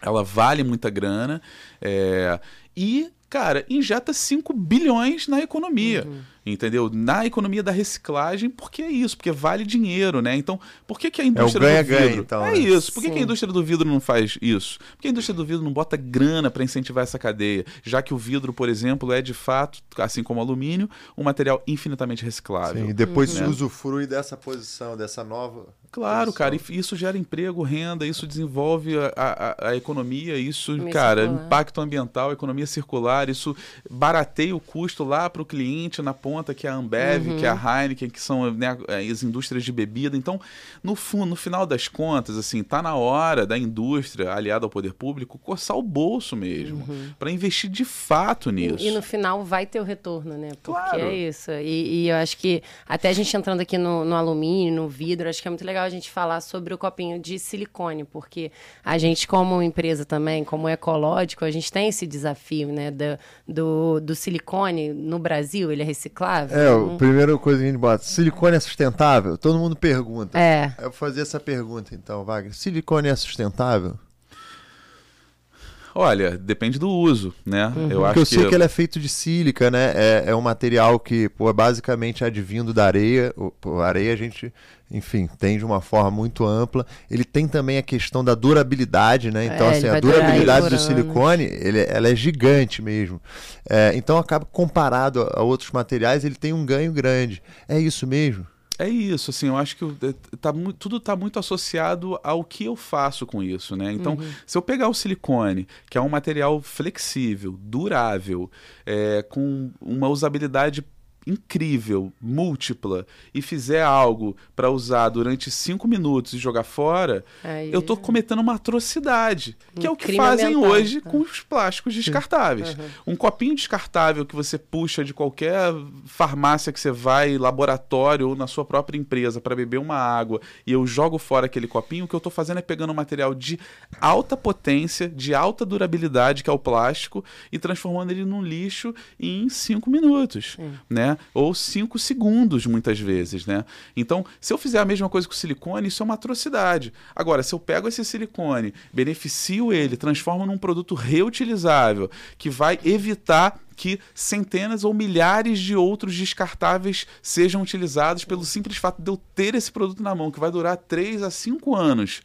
ela vale muita grana. É, e, cara, injeta 5 bilhões na economia. Uhum entendeu? Na economia da reciclagem, porque é isso, porque vale dinheiro, né? Então, por que, que a indústria é do vidro... Ganha, então, é né? isso. Por que, que, a indústria do vidro não faz isso? Por que a indústria do vidro não bota grana para incentivar essa cadeia? Já que o vidro, por exemplo, é de fato, assim como o alumínio, um material infinitamente reciclável. Sim, e depois uhum. usufrui dessa posição, dessa nova Claro, cara, isso gera emprego, renda, isso desenvolve a, a, a economia, isso, cara, circular. impacto ambiental, economia circular, isso barateia o custo lá para o cliente na ponta, que é a Ambev, uhum. que é a Heineken, que são né, as indústrias de bebida. Então, no, fundo, no final das contas, assim, tá na hora da indústria, aliada ao poder público, coçar o bolso mesmo, uhum. para investir de fato nisso. E, e, no final vai ter o retorno, né? Porque claro. é isso. E, e, eu acho que, até a gente entrando aqui no, no alumínio, no vidro, acho que é muito legal legal a gente falar sobre o copinho de silicone, porque a gente, como empresa também, como ecológico, a gente tem esse desafio, né? Do, do, do silicone no Brasil, ele é reciclável? É, a primeira coisa que a gente bota, silicone é sustentável? Todo mundo pergunta. É. Eu vou fazer essa pergunta então, Wagner. Silicone é sustentável? Olha, depende do uso, né? Uhum. Eu acho Porque eu sei que... que ele é feito de sílica, né? É, é um material que, pô, é basicamente advindo da areia. Pô, a areia a gente, enfim, tem de uma forma muito ampla. Ele tem também a questão da durabilidade, né? Então, é, assim, a durabilidade do silicone, ele, ela é gigante mesmo. É, então, acaba comparado a outros materiais, ele tem um ganho grande. É isso mesmo? É isso, assim, eu acho que é, tá, tudo está muito associado ao que eu faço com isso, né? Então, uhum. se eu pegar o silicone, que é um material flexível, durável, é, com uma usabilidade incrível, múltipla, e fizer algo para usar durante cinco minutos e jogar fora, Aí... eu estou cometendo uma atrocidade, que um é o que fazem mental. hoje com os plásticos descartáveis. Uhum. Um copinho descartável que você puxa de qualquer farmácia que você vai, laboratório ou na sua própria empresa para beber uma água e eu jogo fora aquele copinho, o que eu estou fazendo é pegando um material de alta potência, de alta durabilidade, que é o plástico, e transformando ele num lixo em cinco minutos, né? Ou cinco segundos, muitas vezes, né? Então, se eu fizer a mesma coisa com silicone, isso é uma atrocidade. Agora, se eu pego esse silicone, beneficio ele, transformo num produto reutilizável, que vai evitar que centenas ou milhares de outros descartáveis sejam utilizados pelo simples fato de eu ter esse produto na mão, que vai durar 3 a 5 anos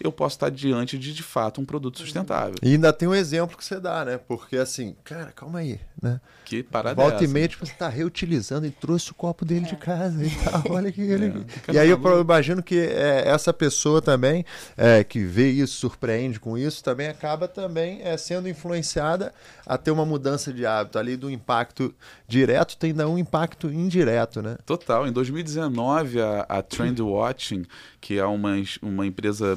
eu posso estar diante de, de fato, um produto sustentável. E ainda tem um exemplo que você dá, né? Porque assim, cara, calma aí, né? Que parada Volta é e meia, tipo, você está reutilizando e trouxe o copo dele é. de casa e tal. Olha que ele. É, e aí eu imagino que é, essa pessoa também, é, que vê isso, surpreende com isso, também acaba também é, sendo influenciada a ter uma mudança de hábito. Ali do impacto direto tem ainda um impacto indireto, né? Total. Em 2019, a, a Trend Watching, que é uma, uma empresa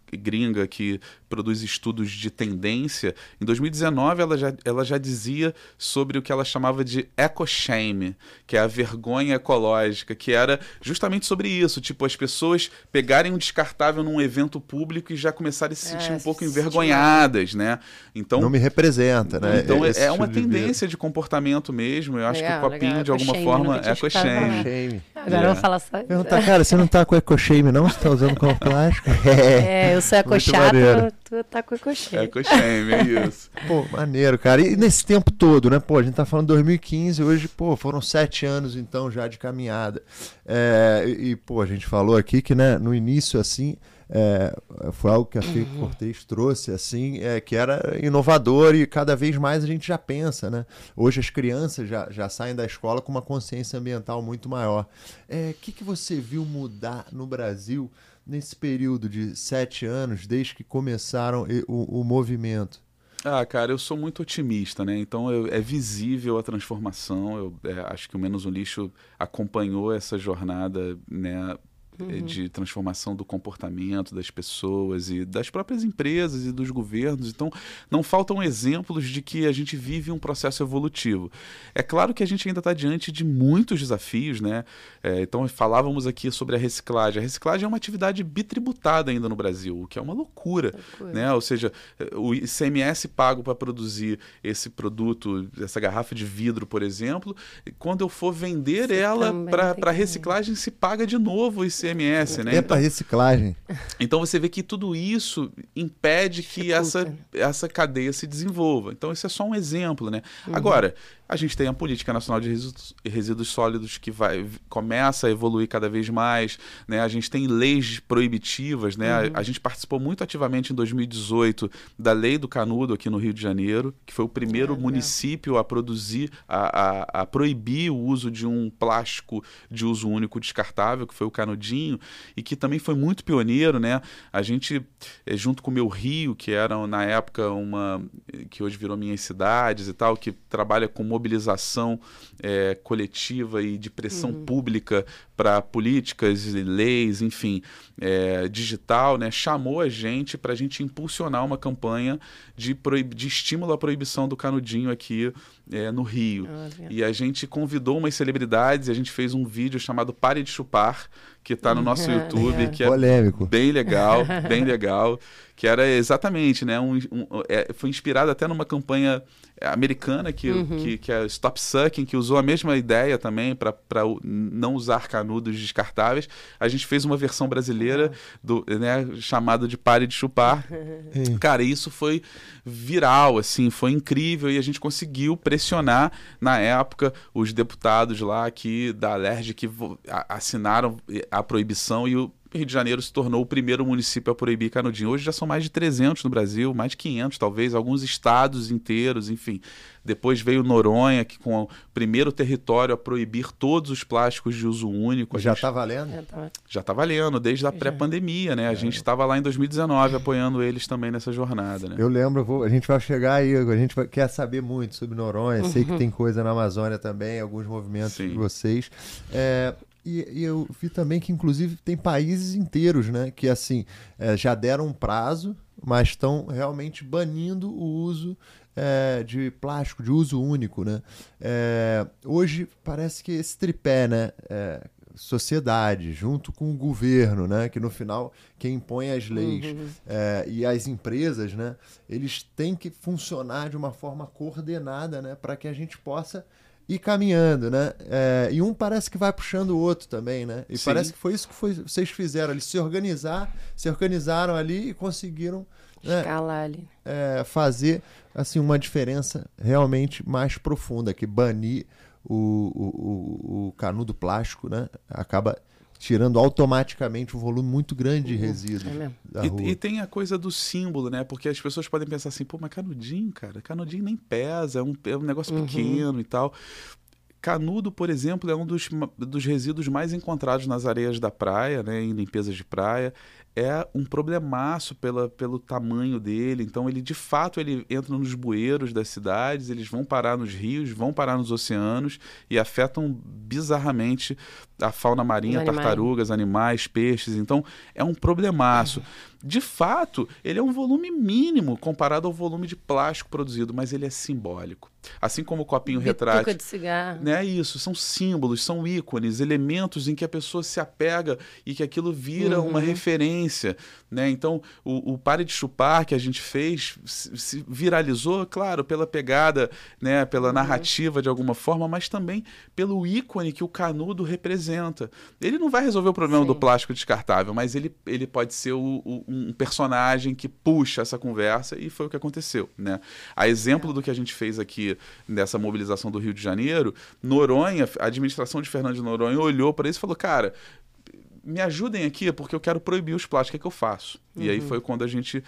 gringa que produz estudos de tendência, em 2019 ela já, ela já dizia sobre o que ela chamava de eco-shame, que é a vergonha ecológica, que era justamente sobre isso, tipo, as pessoas pegarem um descartável num evento público e já começarem a se sentir é, um pouco envergonhadas, né? Então, Não me representa, né? Então é, é uma tendência de, de, comportamento mesmo, eu acho legal, que o copinho, legal. de alguma forma, é eco-shame. Agora eu vou falar só isso. Cara, você não tá com eco-shame não? Você tá usando como plástico? É, eu sou eco-chata, tu tá com ecoshame. Ecoshame, é isso. pô, maneiro, cara. E nesse tempo todo, né? Pô, a gente tá falando 2015, hoje, pô, foram sete anos, então, já de caminhada. É, e, pô, a gente falou aqui que, né, no início, assim, é, foi algo que a Fê uhum. Cortez trouxe, assim, é, que era inovador e cada vez mais a gente já pensa, né? Hoje as crianças já, já saem da escola com uma consciência ambiental muito maior. O é, que, que você viu mudar no Brasil nesse período de sete anos, desde que começaram o, o movimento? Ah, cara, eu sou muito otimista, né? Então eu, é visível a transformação. Eu é, acho que o Menos um Lixo acompanhou essa jornada, né? Eh, uhum. de transformação do comportamento das pessoas e das próprias empresas e dos governos. Então, não faltam exemplos de que a gente vive um processo evolutivo. É claro que a gente ainda está diante de muitos desafios, né? É, então, falávamos aqui sobre a reciclagem. A reciclagem é uma atividade bitributada ainda no Brasil, o que é uma loucura, loucura. né? Ou seja, o ICMS pago para produzir esse produto, essa garrafa de vidro, por exemplo, quando eu for vender Você ela para reciclagem, se paga de novo o ICMS ICMS, né? É Então, para reciclagem. então você vê que tudo isso impede que essa, essa cadeia se desenvolva. Então isso é só um exemplo, né? Agora, a gente tem a Política Nacional de Resíduos, Resíduos Sólidos que vai, começa a evoluir cada vez mais, né? A gente tem leis proibitivas, né? A, a gente participou muito ativamente em 2018 da Lei do Canudo aqui no Rio de Janeiro, que foi o primeiro Legal. município a produzir, a, a, a proibir o uso de um plástico de uso único descartável, que foi o canudinho, e que também foi muito pioneiro, né? A gente, eh, junto com o meu Rio, que era na época uma que hoje virou minhas cidades e tal, que trabalha com mobilização eh, coletiva e de pressão pública para políticas e leis, enfim, eh, digital, né? Chamou a gente para a gente impulsionar uma campanha de, de estímulo à proibição do canudinho aqui eh, no Rio. Olha. E a gente convidou umas celebridades e a gente fez um vídeo chamado Pare de Chupar, que está no nosso YouTube, que é Polêmico. bem legal, bem legal, que era exatamente, né, um, um- é, foi inspirado até numa campanha americana que, que, que é Stop Sucking, que usou a mesma ideia também para não usar canudos descartáveis. A gente fez uma versão brasileira do, né, chamado de Pare de Chupar. Cara, isso foi viral, assim, foi incrível e a gente conseguiu pressionar na época os deputados lá que da Alerj que assinaram a proibição e o Rio de Janeiro se tornou o primeiro município a proibir canudinho. Hoje já são mais de 300 no Brasil, mais de 500 talvez, alguns estados inteiros, enfim. Depois veio Noronha, que com o primeiro território a proibir todos os plásticos de uso único. A Já gente está valendo? É, tá. já está valendo, desde a pré-pandemia, né? A gente estava lá em 2019 apoiando eles também nessa jornada, né? Eu lembro, vou- a gente vai chegar aí, a gente vai- quer saber muito sobre Noronha, sei que tem coisa na Amazônia também, alguns movimentos Sim. de vocês. É, e, e eu vi também que, inclusive, tem países inteiros, né, que assim, é, já deram um prazo, mas estão realmente banindo o uso é, de plástico, de uso único, né? É, hoje parece que esse tripé, né? é, sociedade, junto com o governo, né? Que no final quem impõe as leis é, e as empresas, né? Eles têm que funcionar de uma forma coordenada, né? Para que a gente possa ir caminhando, né? É, e um parece que vai puxando o outro também, né? E Sim. parece que foi isso que foi- vocês fizeram, eles se organizar, se organizaram ali e conseguiram né, Escalar ali. é, fazer assim uma diferença realmente mais profunda, que banir o, o, o, o canudo plástico, né? Acaba tirando automaticamente um volume muito grande de resíduos É. E, e tem a coisa do símbolo, né? Porque as pessoas podem pensar assim, pô, mas canudinho, cara, canudinho nem pesa, é um, é um negócio pequeno e tal. Canudo, por exemplo, é um dos, dos resíduos mais encontrados nas areias da praia, né, em limpezas de praia. É um problemaço pela, pelo tamanho dele. Então, ele de fato ele entra nos bueiros das cidades, eles vão parar nos rios, vão parar nos oceanos e afetam bizarramente a fauna marinha, animais. tartarugas, animais, peixes. Então, é um problemaço. De fato, ele é um volume mínimo comparado ao volume de plástico produzido, mas ele é simbólico. Assim como o copinho Bituca retrátil. de cigarro. Né, é isso, são símbolos, são ícones, elementos em que a pessoa se apega e que aquilo vira uma referência. Né? Então, o, o Pare de Chupar que a gente fez se, se viralizou, claro, pela pegada, né, pela narrativa de alguma forma, mas também pelo ícone que o canudo representa. Ele não vai resolver o problema Sim. do plástico descartável, mas ele, ele pode ser o- o- um personagem que puxa essa conversa e foi o que aconteceu. Né? A exemplo do que a gente fez aqui nessa mobilização do Rio de Janeiro, Noronha, a administração de Fernando de Noronha olhou para isso e falou: cara, me ajudem aqui porque eu quero proibir os plásticos, o que, é que eu faço? E aí foi quando a gente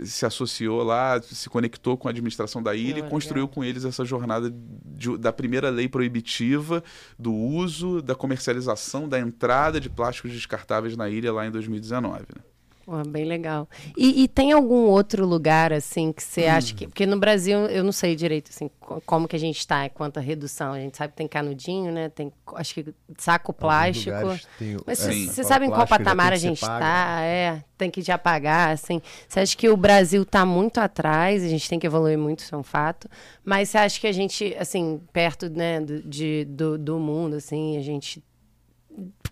eh, se associou lá, se conectou com a administração da ilha e construiu com eles essa jornada de- da primeira lei proibitiva do uso, da comercialização, da entrada de plásticos descartáveis na ilha lá em 2019. né? Pô, bem legal. E, e tem algum outro lugar, assim, que você acha que... Porque no Brasil, eu não sei direito, assim, co- como que a gente está quanto à redução. A gente sabe que tem canudinho, né? Tem, acho que saco plástico. tem- Mas é, você o sabe em qual patamar a gente está? É, tem que já pagar, assim. Você acha que o Brasil está muito atrás, a gente tem que evoluir muito, isso é um fato. Mas você acha que a gente, assim, perto, né, do, de, do, do mundo, assim, a gente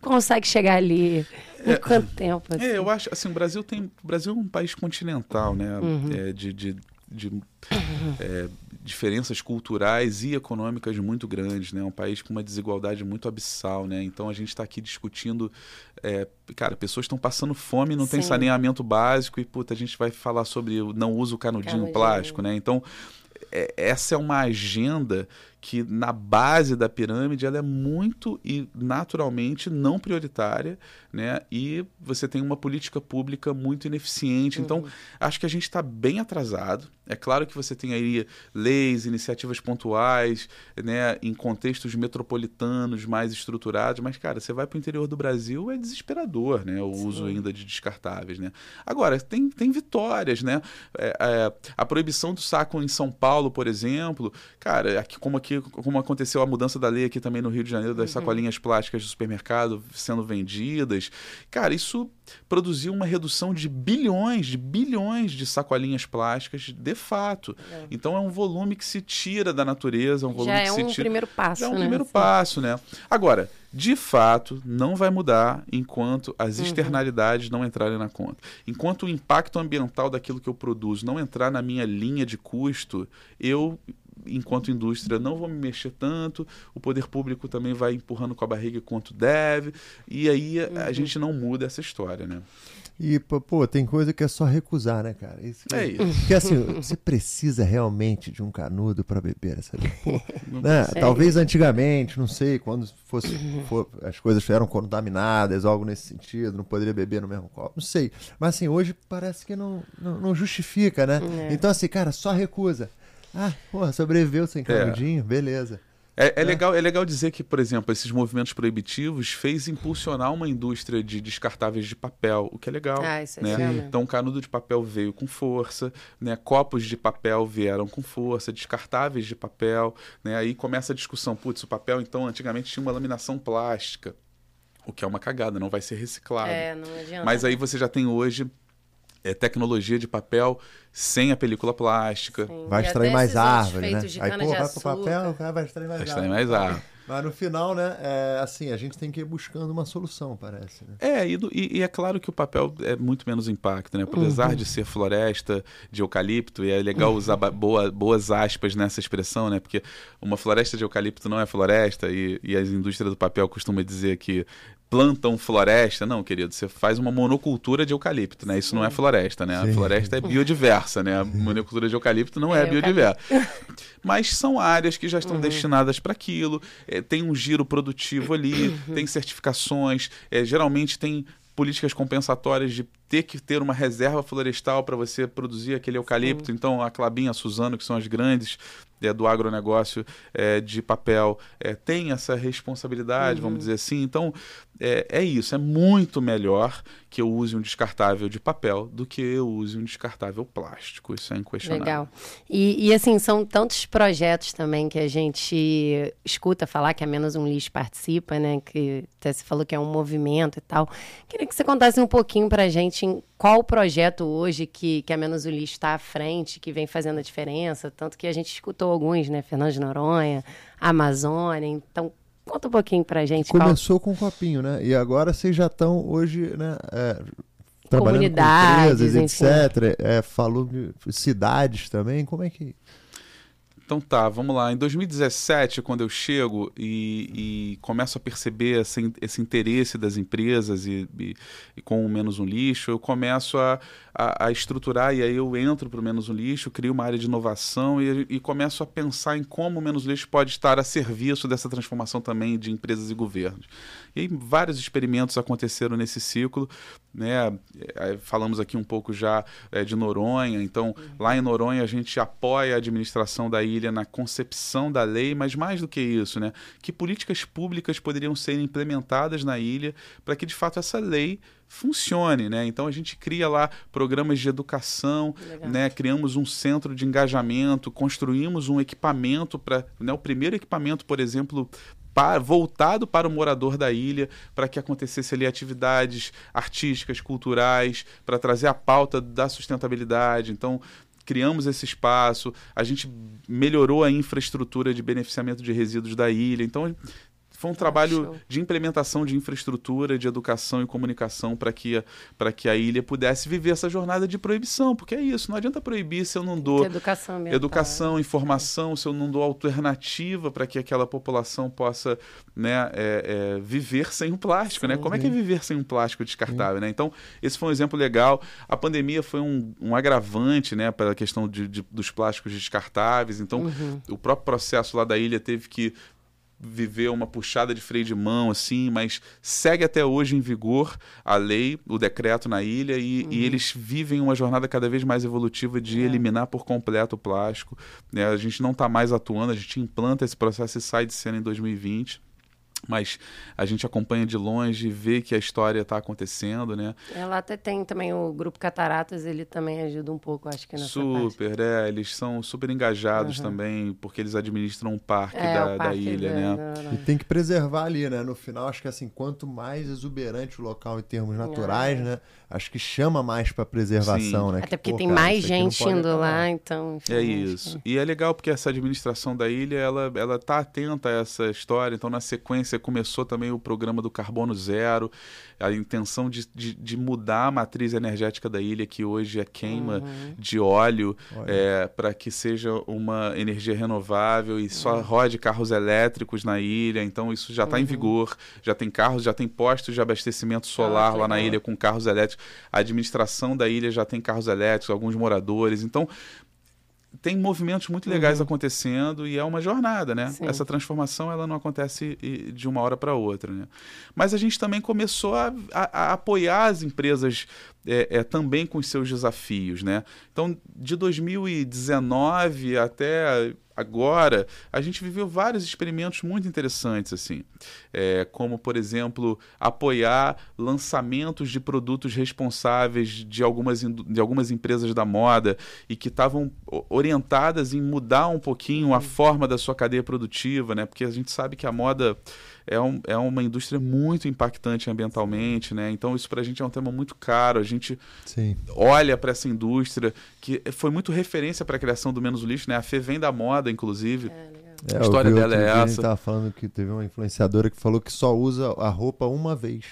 consegue chegar ali em quanto tempo? assim? É, eu acho, assim, o Brasil tem, o Brasil é um país continental, né? Uhum. É, de, de, de, é, diferenças culturais e econômicas muito grandes, né? Um país com uma desigualdade muito abissal, né? Então a gente está aqui discutindo, é, cara, pessoas estão passando fome, não Sim. tem saneamento básico e puta, a gente vai falar sobre não uso canudinho, canudinho. plástico, né? Então é, essa é uma agenda que na base da pirâmide ela é muito e naturalmente não prioritária, né? E você tem uma política pública muito ineficiente. Então, uhum. Então, acho que a gente está bem atrasado. É claro que você tem aí leis, iniciativas pontuais, né, em contextos metropolitanos mais estruturados, mas cara, você vai para o interior do Brasil é desesperador, né, o Sim. uso ainda de descartáveis, né. Agora tem, tem vitórias, né. É, é, a proibição do saco em São Paulo, por exemplo, cara, aqui como aqui como aconteceu a mudança da lei aqui também no Rio de Janeiro das uhum. sacolinhas plásticas do supermercado sendo vendidas, cara, isso produziu uma redução de bilhões, de bilhões de sacolinhas plásticas de fato. É. Então é um volume que se tira da natureza, é um volume Já que é se um tira. primeiro passo, Já é um né? primeiro Sim. passo, né? Agora, de fato, não vai mudar enquanto as uhum. externalidades não entrarem na conta. Enquanto o impacto ambiental daquilo que eu produzo não entrar na minha linha de custo, eu enquanto indústria, não vou me mexer tanto, o poder público também vai empurrando com a barriga quanto deve, e aí uhum. a gente não muda essa história, né? E, pô, tem coisa que é só recusar, né, cara? Isso é isso. Porque assim, você precisa realmente de um canudo para beber, sabe? Pô, né? Talvez antigamente, não sei, quando fosse, for, as coisas eram contaminadas, algo nesse sentido, não poderia beber no mesmo copo, não sei. Mas assim, hoje parece que não, não, não justifica, né? É. Então assim, cara, só recusa. Ah, porra, sobreviveu sem canudinho, é. beleza. É, é, é, Legal, é legal dizer que, por exemplo, esses movimentos proibitivos fez impulsionar uma indústria de descartáveis de papel, o que é legal. Ah, isso é né? legal. Então, o canudo de papel veio com força, né? copos de papel vieram com força, descartáveis de papel. Né? Aí começa a discussão: putz, o papel, então, antigamente tinha uma laminação plástica, o que é uma cagada, não vai ser reciclado. É, não adianta. Mas aí você já tem hoje é, tecnologia de papel sem a película plástica. Sim. Vai extrair mais árvore, né? Aí, pô, vai pro papel, o cara vai extrair mais vai extrair mais árvore. Mas no final, né, é, assim, a gente tem que ir buscando uma solução, parece. Né? É, e, e, é claro que o papel é muito menos impacto, né? Apesar uhum. de ser floresta de eucalipto, e é legal usar boa, boas aspas nessa expressão, né? Porque uma floresta de eucalipto não é floresta, e, e as indústrias do papel costumam dizer que plantam floresta. Não, querido, você faz uma monocultura de eucalipto, né? Isso não é floresta, né? Sim. A floresta é biodiversa, né? A monocultura de eucalipto não é, é biodiversa. Mas são áreas que já estão uhum. destinadas para aquilo, é, tem um giro produtivo ali, uhum. tem certificações, é, geralmente tem políticas compensatórias de ter que ter uma reserva florestal para você produzir aquele eucalipto. Sim. Então, a Clabinha, a Suzano, que são as grandes é, do agronegócio é, de papel, é, tem essa responsabilidade, uhum. vamos dizer assim. Então, é, é isso. É muito melhor que eu use um descartável de papel do que eu use um descartável plástico. Isso é inquestionável. Legal. E, e assim, são tantos projetos também que a gente escuta falar que a Menos Um Lixo participa, né? Que até você falou que é um movimento e tal. Queria que você contasse um pouquinho para a gente em qual projeto hoje que, que a Menos o Lixo está à frente, que vem fazendo a diferença, tanto que a gente escutou alguns, né? Fernando de Noronha, Amazônia, então conta um pouquinho pra gente. Começou qual... com o copinho, né? E agora vocês já estão hoje, né? É, trabalhando com empresas, etc. É, falou de cidades também, como é que... Então tá, vamos lá. Em 2017, quando eu chego e, e começo a perceber esse, esse interesse das empresas e, e, e, com o Menos um Lixo, eu começo a, a, a estruturar e aí eu entro para o Menos um Lixo, crio uma área de inovação e, e começo a pensar em como o Menos Lixo pode estar a serviço dessa transformação também de empresas e governos. E aí, vários experimentos aconteceram nesse ciclo, né? É, falamos aqui um pouco já é, de Noronha, então uhum. lá em Noronha a gente apoia a administração da ilha na concepção da lei, mas mais do que isso, né? Que políticas públicas poderiam ser implementadas na ilha para que de fato essa lei funcione, né? Então a gente cria lá programas de educação, Legal. né? Criamos um centro de engajamento, construímos um equipamento para, né? O primeiro equipamento, por exemplo, para, voltado para o morador da ilha, para que acontecesse ali atividades artísticas, culturais, para trazer a pauta da sustentabilidade. Então, criamos esse espaço, a gente melhorou a infraestrutura de beneficiamento de resíduos da ilha. Então, foi um trabalho show. de implementação de infraestrutura, de educação e comunicação para que, pra que a ilha pudesse viver essa jornada de proibição. Porque é isso, não adianta proibir se eu não dou Educação ambiental. educação, informação, se eu não dou alternativa para que aquela população possa né, é, é, viver sem o plástico, né? Como é que é viver sem um plástico descartável, né? Então, esse foi um exemplo legal. A pandemia foi um, um agravante, né, para a questão de, de- dos plásticos descartáveis. Então, Uhum. o próprio processo lá da ilha teve que viver uma puxada de freio de mão, assim, mas segue até hoje em vigor a lei, o decreto na ilha, e, Uhum. e eles vivem uma jornada cada vez mais evolutiva É. de eliminar por completo o plástico. né? A gente não está mais atuando, a gente implanta esse processo e sai de cena em 2020. Mas a gente acompanha de longe e vê que a história está acontecendo, né? Ela até tem também o grupo Cataratas, ele também ajuda um pouco, acho que nessa parte. Super, é, eles são super engajados também, porque eles administram um parque, É, da, o da parque ilha, da- né? da- E tem que preservar ali, né? No final, acho que assim, quanto mais exuberante o local em termos naturais, né? Acho que chama mais pra preservação, né? Até Que, porque pô, tem cara, mais gente indo acabar. lá, então. enfim, É isso. que- E é legal porque essa administração da ilha, ela, ela tá atenta a essa história. Então, na sequência, começou também o programa do Carbono Zero, a intenção de, de, de mudar a matriz energética da ilha, que hoje é queima Uhum. de óleo, Olha. para que seja uma energia renovável e só rode carros elétricos na ilha. Então, isso já está em vigor. Já tem carros, já tem postos de abastecimento solar que lá na ilha com carros elétricos. A administração da ilha já tem carros elétricos, alguns moradores. Então, tem movimentos muito legais acontecendo e é uma jornada, né? Uhum. Sim. Essa transformação ela não acontece de uma hora para outra, né? Mas a gente também começou a, a- a apoiar as empresas é, é, também com os seus desafios, né? Então, de 2019 até agora, a gente viveu vários experimentos muito interessantes, assim, É, como, por exemplo, apoiar lançamentos de produtos responsáveis de algumas, de algumas empresas da moda e que estavam orientadas em mudar um pouquinho a forma da sua cadeia produtiva, né? Porque a gente sabe que a moda é, um, é uma indústria muito impactante ambientalmente, né? Então isso pra gente é um tema muito caro. A gente Sim. olha para essa indústria que foi muito referência para a criação do menos lixo, né? A Fê vem da moda, inclusive. É, A história dela é dia, A essa. gente tava falando que teve uma influenciadora que falou que só usa a roupa uma vez.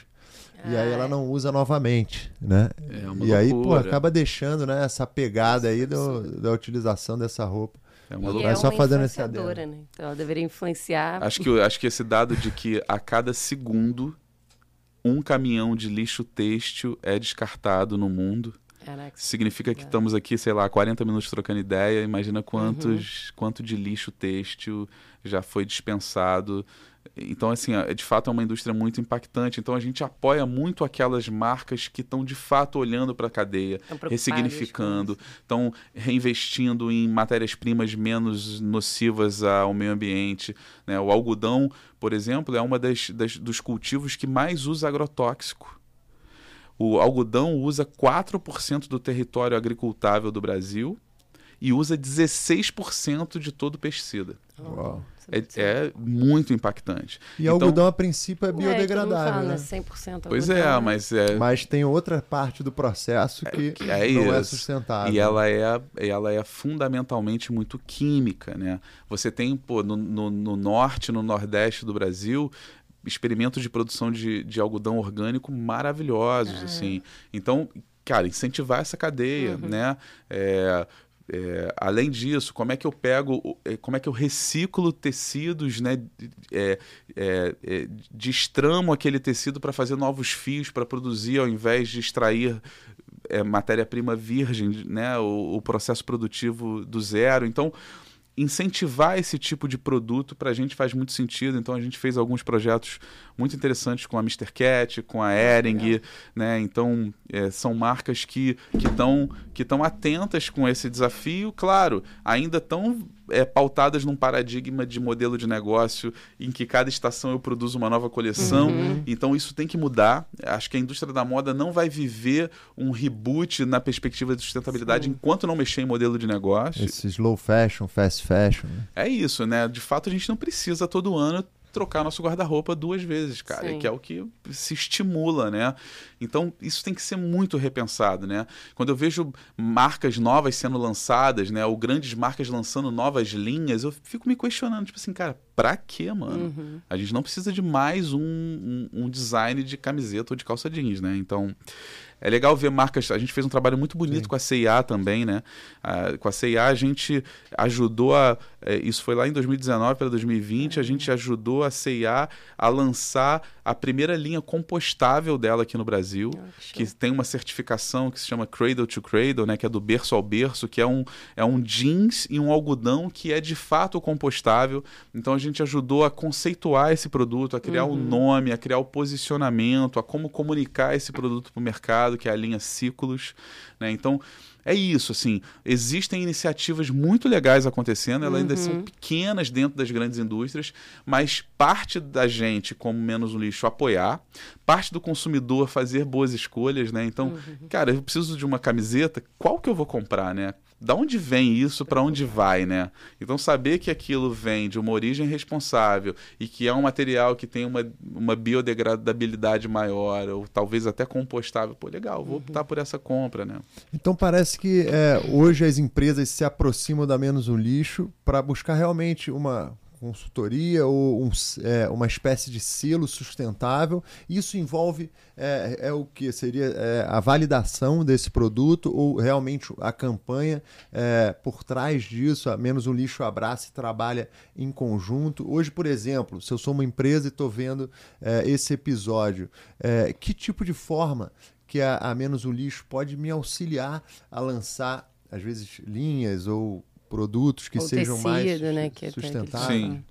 E aí ela não usa novamente, né? É uma e aí, pô, loucura. acaba deixando, né, essa pegada aí do- da utilização dessa roupa. É uma E loucura. é só uma fazendo esse influenciadora, né? Então ela deveria influenciar. Acho que, acho que esse dado de que a cada segundo um caminhão de lixo têxtil é descartado no mundo Caraca, significa que estamos aqui, sei lá, 40 minutos trocando ideia. Imagina quantos, quanto de lixo têxtil já foi dispensado. Então, assim, é- de fato é uma indústria muito impactante. Então, a gente apoia muito aquelas marcas que estão, de fato, olhando para a cadeia, ressignificando, estão reinvestindo em matérias-primas menos nocivas ao meio ambiente. né? O algodão, por exemplo, é uma das, das- dos cultivos que mais usa agrotóxico. O algodão usa 4% do território agricultável do Brasil e usa 16% de todo o pesticida. Uau. É, é muito impactante. E Então- algodão, a princípio, é É, biodegradável, fala, né? 100% Pois algodão, é, né? mas é, Mas tem outra parte do processo que, que é não é isso. sustentável. E ela é, ela é fundamentalmente muito química, né? Você tem, pô, no, no, no norte, no nordeste do Brasil, experimentos de produção de, de algodão orgânico maravilhosos, assim. Então, cara, incentivar essa cadeia, né? É, é, além disso, como é que eu pego, é, como é que eu reciclo tecidos, né? É, é, é, destramo aquele tecido para fazer novos fios para produzir, ao invés de extrair é, matéria-prima virgem, né? O, o processo produtivo do zero. Então, incentivar esse tipo de produto para a gente faz muito sentido. Então, a gente fez alguns projetos muito interessantes com a Mr. Cat, com a Ering, né? Então, é, são marcas que estão que estão atentas com esse desafio. Claro, ainda estão é, pautadas num paradigma de modelo de negócio em que cada estação eu produzo uma nova coleção. Então, isso tem que mudar. Acho que a indústria da moda não vai viver um reboot na perspectiva de sustentabilidade enquanto não mexer em modelo de negócio. Esse slow fashion, fast fashion. né? É isso, né? De fato, a gente não precisa todo ano trocar nosso guarda-roupa duas vezes, cara, Sim. que é o que se estimula, né? Então, isso tem que ser muito repensado, né? Quando eu vejo marcas novas sendo lançadas, né, ou grandes marcas lançando novas linhas, eu fico me questionando, tipo assim, cara, pra quê, mano? Uhum. A gente não precisa de mais um, um, um design de camiseta ou de calça jeans, né? Então, é legal ver marcas. A gente fez um trabalho muito bonito Sim. com a CIA também, né? Ah, com a CIA a gente ajudou a. eh, isso foi lá em 2019 para 2020. A gente ajudou a CIA a lançar a primeira linha compostável dela aqui no Brasil, Ah, que tem uma certificação que se chama Cradle to Cradle, né? Que é do berço ao berço, que é um, é um jeans e um algodão que é de fato compostável. Então a gente ajudou a conceituar esse produto, a criar o nome, a criar o posicionamento, a como comunicar esse produto para o mercado, que é a linha Ciclos. Né? Então é isso, assim, existem iniciativas muito legais acontecendo, elas ainda são pequenas dentro das grandes indústrias, mas parte da gente, como menos um lixo, apoiar, parte do consumidor fazer boas escolhas, né? Então, cara, eu preciso de uma camiseta, qual que eu vou comprar, né? Da onde vem isso, para onde vai, né? Então, saber que aquilo vem de uma origem responsável e que é um material que tem uma, uma biodegradabilidade maior, ou talvez até compostável, pô, legal, vou optar por essa compra, né? Então parece que é, hoje as empresas se aproximam da Menos um Lixo para buscar realmente uma consultoria ou um é, uma espécie de selo sustentável. Isso envolve é, é o que seria é, a validação desse produto ou realmente a campanha é, por trás disso. A Menos um Lixo abraça e trabalha em conjunto. Hoje, por exemplo, se eu sou uma empresa e estou vendo é, esse episódio, é, que tipo de forma que a, a Menos o Lixo pode me auxiliar a lançar, às vezes, linhas ou produtos que Ou sejam mais tecido, né, que é sustentáveis. Sim.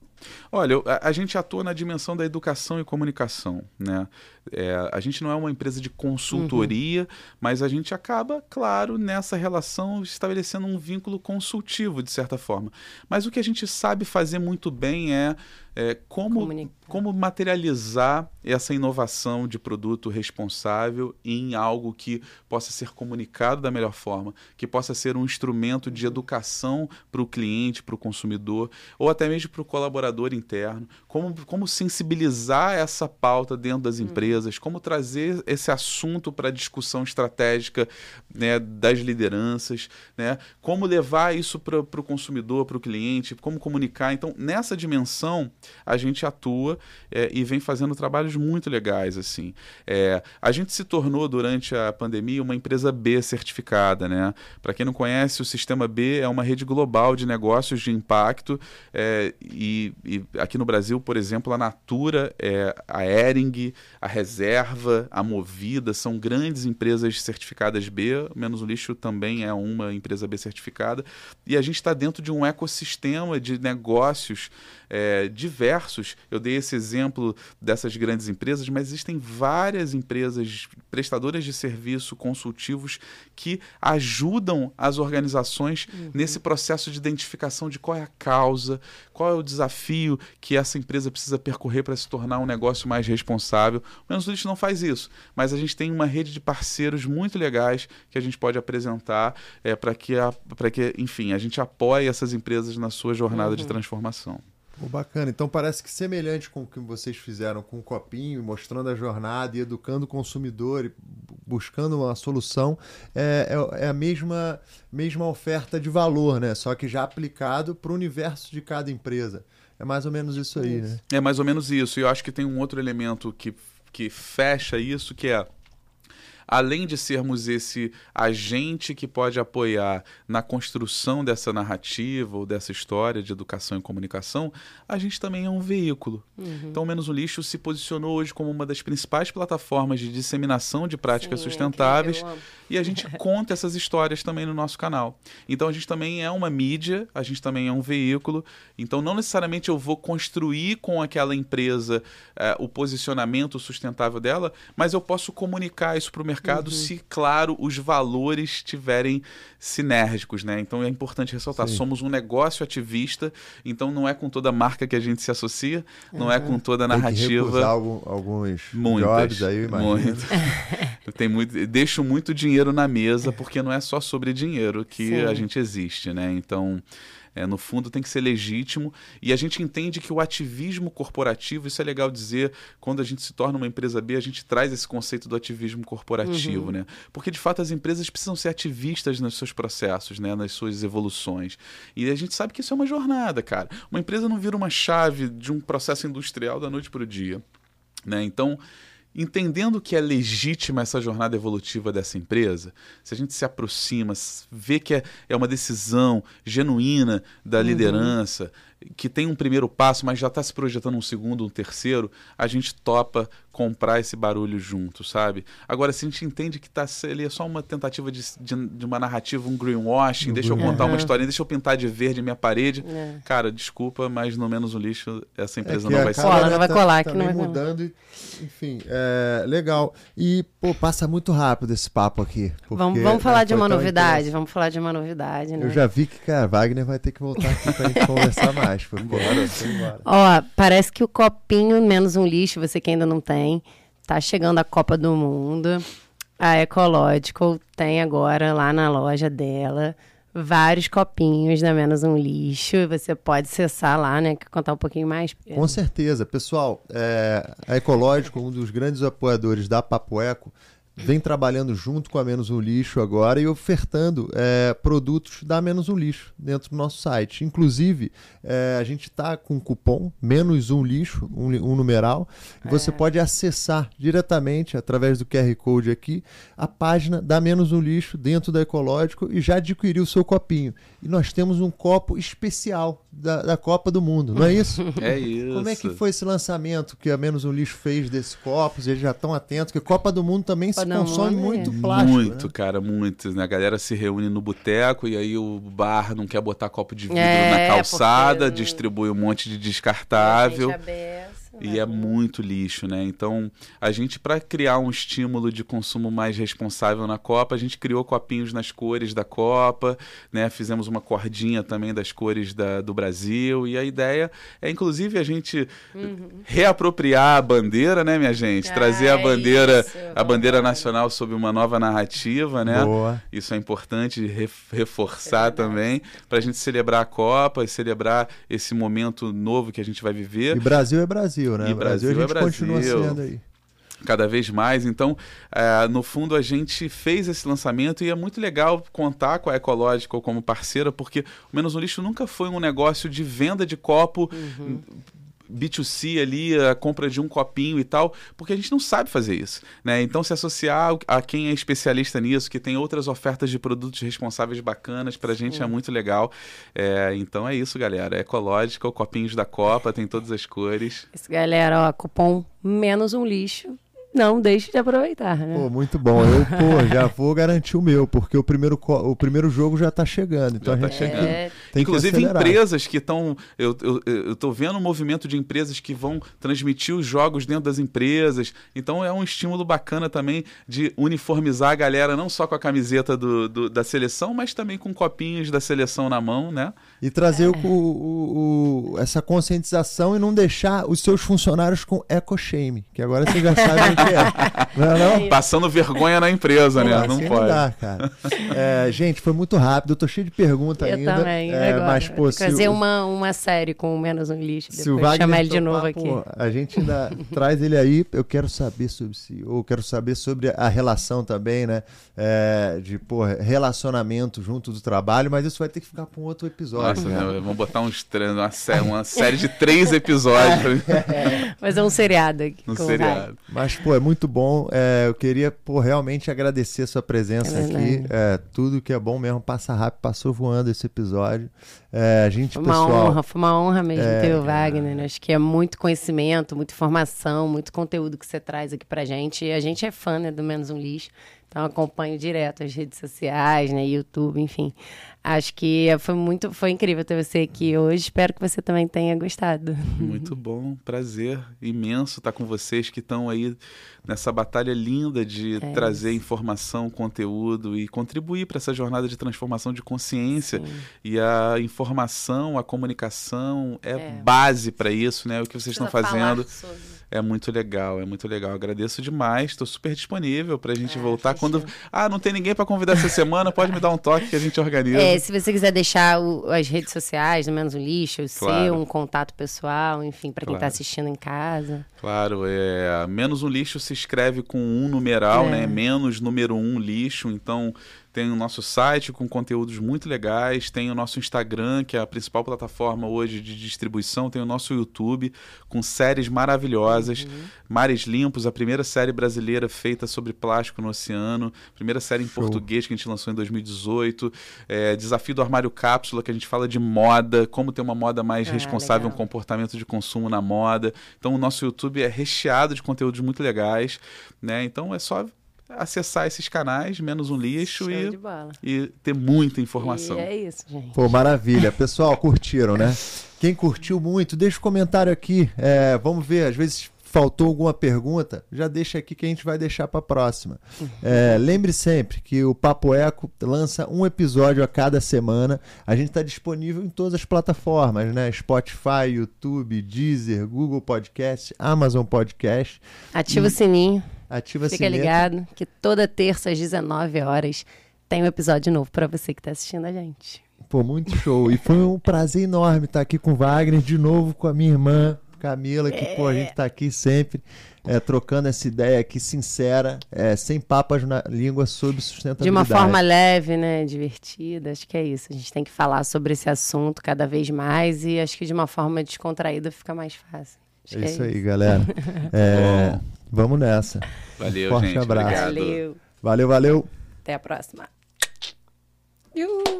Olha, a, a gente atua na dimensão da educação e comunicação, né? É, a gente não é uma empresa de consultoria, mas a gente acaba, claro, nessa relação estabelecendo um vínculo consultivo, de certa forma. Mas o que a gente sabe fazer muito bem é, é como, Comunicar. como materializar essa inovação de produto responsável em algo que possa ser comunicado da melhor forma, que possa ser um instrumento de educação para o cliente, para o consumidor, ou até mesmo para o colaborador interno. Como, como sensibilizar essa pauta dentro das empresas, como trazer esse assunto para a discussão estratégica né, das lideranças, né? como levar isso para o consumidor, para o cliente, como comunicar. Então, nessa dimensão, a gente atua é, e vem fazendo trabalhos muito legais. assim. É, a gente se tornou, durante a pandemia, uma empresa B certificada. Né? Para quem não conhece, o Sistema B é uma rede global de negócios de impacto é, e, e aqui no Brasil, por exemplo, a Natura, é, a Ering, a Reserva, a Movida, são grandes empresas certificadas B, menos o lixo também é uma empresa B certificada, e a gente está dentro de um ecossistema de negócios é, diversos. Eu dei esse exemplo dessas grandes empresas, mas existem várias empresas prestadoras de serviço consultivos que ajudam as organizações nesse processo de identificação de qual é a causa, qual é o desafio que essa empresa precisa percorrer para se tornar um negócio mais responsável. O Menos Lixo não faz isso, mas a gente tem uma rede de parceiros muito legais que a gente pode apresentar é, para que, a- que, enfim, a gente apoie essas empresas na sua jornada de transformação. Pô, bacana. Então parece que semelhante com o que vocês fizeram com o copinho, mostrando a jornada e educando o consumidor e bu- buscando uma solução, é, é- é a mesma, mesma oferta de valor, né? Só que já aplicado para o universo de cada empresa. É mais ou menos isso aí, né? É mais ou menos isso. E eu acho que tem um outro elemento que, que fecha isso, que é além de sermos esse agente que pode apoiar na construção dessa narrativa ou dessa história de educação e comunicação, a gente também é um veículo. Então, o Menos o Lixo se posicionou hoje como uma das principais plataformas de disseminação de práticas Sim, é sustentáveis amo. e a gente conta essas histórias também no nosso canal. Então a gente também é uma mídia, a gente também é um veículo. Então não necessariamente eu vou construir com aquela empresa eh, o posicionamento sustentável dela, mas eu posso comunicar isso para o mercado se, claro, os valores estiverem sinérgicos, né? Então é importante ressaltar, Sim. somos um negócio ativista, então não é com toda marca que a gente se associa, não é com toda a Tem que narrativa. algum- alguns Muitas, jobs aí, eu imagino. muito. Eu tenho muito, deixo muito dinheiro na mesa porque não é só sobre dinheiro que Sim. a gente existe, né? Então É, no fundo tem que ser legítimo e a gente entende que o ativismo corporativo, isso é legal dizer, quando a gente se torna uma empresa B, a gente traz esse conceito do ativismo corporativo, uhum. né? Porque de fato as empresas precisam ser ativistas nos seus processos, né? nas suas evoluções. E a gente sabe que isso é uma jornada, cara. Uma empresa não vira uma chave de um processo industrial da noite para o dia. Né? Então, entendendo que é legítima essa jornada evolutiva dessa empresa, se a gente se aproxima, vê que é, é uma decisão genuína da uhum. liderança, que tem um primeiro passo, mas já está se projetando um segundo, um terceiro, a gente topa comprar esse barulho junto, sabe? Agora, se a gente entende que tá, ele é só uma tentativa de, de, de uma narrativa, um greenwashing, deixa eu contar uma historinha, deixa eu pintar de verde minha parede, é. cara, desculpa, mas no menos um lixo essa empresa é não vai ser. Cola, não vai colar, tá, que não vai mudando, e, enfim, é, legal. E, pô, passa muito rápido esse papo aqui. Vamos, vamos falar né, de uma novidade, vamos falar de uma novidade, né? Eu já vi que, cara, Wagner vai ter que voltar aqui pra gente conversar mais. Foi embora, foi embora. Ó, parece que o copinho menos um lixo, você que ainda não tem, Tá chegando a Copa do Mundo. A Ecological tem agora lá na loja dela vários copinhos da Menos um Lixo. E você pode acessar lá, né? Quer contar um pouquinho mais? Com certeza. Pessoal, é, a Ecological, um dos grandes apoiadores da Papo Eco, vem trabalhando junto com a Menos um Lixo agora e ofertando é, produtos da Menos um Lixo dentro do nosso site. Inclusive, é, a gente está com um cupom Menos um Lixo, um, um numeral, e você é. pode acessar diretamente, através do QR Code aqui, a página da Menos um Lixo dentro da Ecológico e já adquirir o seu copinho. E nós temos um copo especial da, da Copa do Mundo, não é isso? É isso. Como é que foi esse lançamento que a Menos um Lixo fez desse copo? Eles já estão atentos, que Copa do Mundo também se consome muito plástico. Muito, né? cara, muito. Né? A galera se reúne no boteco e aí o bar não quer botar copo de vidro é, na calçada, porque... distribui um monte de descartável. E é muito lixo, né? Então, a gente, para criar um estímulo de consumo mais responsável na Copa, a gente criou copinhos nas cores da Copa, né? Fizemos uma cordinha também das cores da, do Brasil. E a ideia é, inclusive, a gente uhum. reapropriar a bandeira, né, minha gente? Trazer a ah, bandeira, isso, a bandeira nacional sob uma nova narrativa, né? Boa. Isso é importante reforçar é também, para a gente celebrar a Copa e celebrar esse momento novo que a gente vai viver. E Brasil é Brasil. Brasil, né? E Brasil, Brasil a gente é Brasil. continua sendo aí cada vez mais. Então, é, no fundo, a gente fez esse lançamento e é muito legal contar com a Ecological como parceira, porque o Menos um Lixo nunca foi um negócio de venda de copo. Uhum. B2C ali, a compra de um copinho e tal, porque a gente não sabe fazer isso, né? Então se associar a quem é especialista nisso, que tem outras ofertas de produtos responsáveis bacanas, pra gente é muito legal. É, então é isso, galera. É ecológica, copinhos da Copa, tem todas as cores. Isso, galera, ó, cupom menos um lixo não deixe de aproveitar, né? Pô, muito bom. Eu, pô, já vou garantir o meu, porque o primeiro, o primeiro jogo já está chegando. Então já a gente tá tem, que, tem Inclusive, que empresas que estão. Eu, eu, eu tô vendo um movimento de empresas que vão transmitir os jogos dentro das empresas. Então é um estímulo bacana também de uniformizar a galera, não só com a camiseta do, do da seleção, mas também com copinhos da seleção na mão, né? E trazer é. o, o, o, essa conscientização e não deixar os seus funcionários com eco-shame, que agora você já sabe é. Não, é não? Passando vergonha na empresa, né? Não assim pode. Não dá, cara. É, gente, foi muito rápido. Eu tô cheio de perguntas ainda. Eu também. É, agora. mas, pô, Fazer uma, uma série com menos um lixo. Se o Wagner chamar ele de novo aqui. Pô, a gente ainda traz ele aí. Eu quero saber sobre si. Ou quero saber sobre a relação também, né? É, de, pô, relacionamento junto do trabalho. Mas isso vai ter que ficar para um outro episódio. Nossa, né? vamos botar uns, uma, série, uma série de três episódios. Fazer um seriado aqui. Um seriado. Mas, pô, é muito bom. É, eu queria pô, realmente agradecer a sua presença é aqui. É, tudo que é bom mesmo passa rápido, passou voando esse episódio. É, gente, foi uma pessoal, honra, foi uma honra mesmo é, ter o Wagner. Né? Acho que é muito conhecimento, muita informação, muito conteúdo que você traz aqui pra gente. E a gente é fã né, do Menos um Lixo. Então acompanho direto as redes sociais, né, YouTube, enfim. Acho que foi muito, foi incrível ter você aqui hoje. Espero que você também tenha gostado. Muito bom, prazer imenso estar com vocês que estão aí nessa batalha linda de é trazer isso. informação, conteúdo e contribuir para essa jornada de transformação de consciência. Sim. E a informação, a comunicação é, é. base para isso, né? O que vocês estão fazendo. Sobre É muito legal, é muito legal. Agradeço demais, estou super disponível para a gente Ah, voltar. fechou. Quando. Ah, não tem ninguém para convidar essa semana, pode me dar um toque que a gente organiza. É, se você quiser deixar o- as redes sociais, no menos um lixo, o seu, Claro. um contato pessoal, enfim, para quem está Claro. assistindo em casa. Claro, é menos um lixo se escreve com um numeral, É. né? Menos número um lixo. Então tem o nosso site com conteúdos muito legais, tem o nosso Instagram, que é a principal plataforma hoje de distribuição, tem o nosso YouTube com séries maravilhosas, Mares Limpos, a primeira série brasileira feita sobre plástico no oceano, primeira série em Show. português que a gente lançou em 2018, é, Desafio do Armário Cápsula, que a gente fala de moda, como ter uma moda mais Ah, responsável, um legal. comportamento de consumo na moda. Então o nosso YouTube é recheado de conteúdos muito legais, né? Então é só acessar esses canais, menos um lixo e, e ter muita informação. E é isso, gente. Pô, maravilha. Pessoal, curtiram, né? Quem curtiu muito, deixa o comentário aqui. É, vamos ver, às vezes faltou alguma pergunta, já deixa aqui que a gente vai deixar para próxima. É, lembre sempre que o Papo Eco lança um episódio a cada semana. A gente está disponível em todas as plataformas, né? Spotify, YouTube, Deezer, Google Podcast, Amazon Podcast. Ativa o sininho, Ativa fica sininho. ligado que toda terça às 19 horas tem um episódio novo para você que está assistindo a gente. Pô, muito show. E foi um prazer enorme estar aqui com o Wagner, de novo com a minha irmã, Camila, que pô, a gente tá aqui sempre é, trocando essa ideia aqui sincera, é, sem papas na língua sobre De sustentabilidade. uma forma leve, né? Divertida. Acho que é isso. A gente tem que falar sobre esse assunto cada vez mais e acho que de uma forma descontraída fica mais fácil. Acho É que isso aí, galera. É, Bom. vamos nessa. Valeu, Forte gente. abraço. Obrigado. Valeu. Valeu, valeu. Até a próxima. Iu.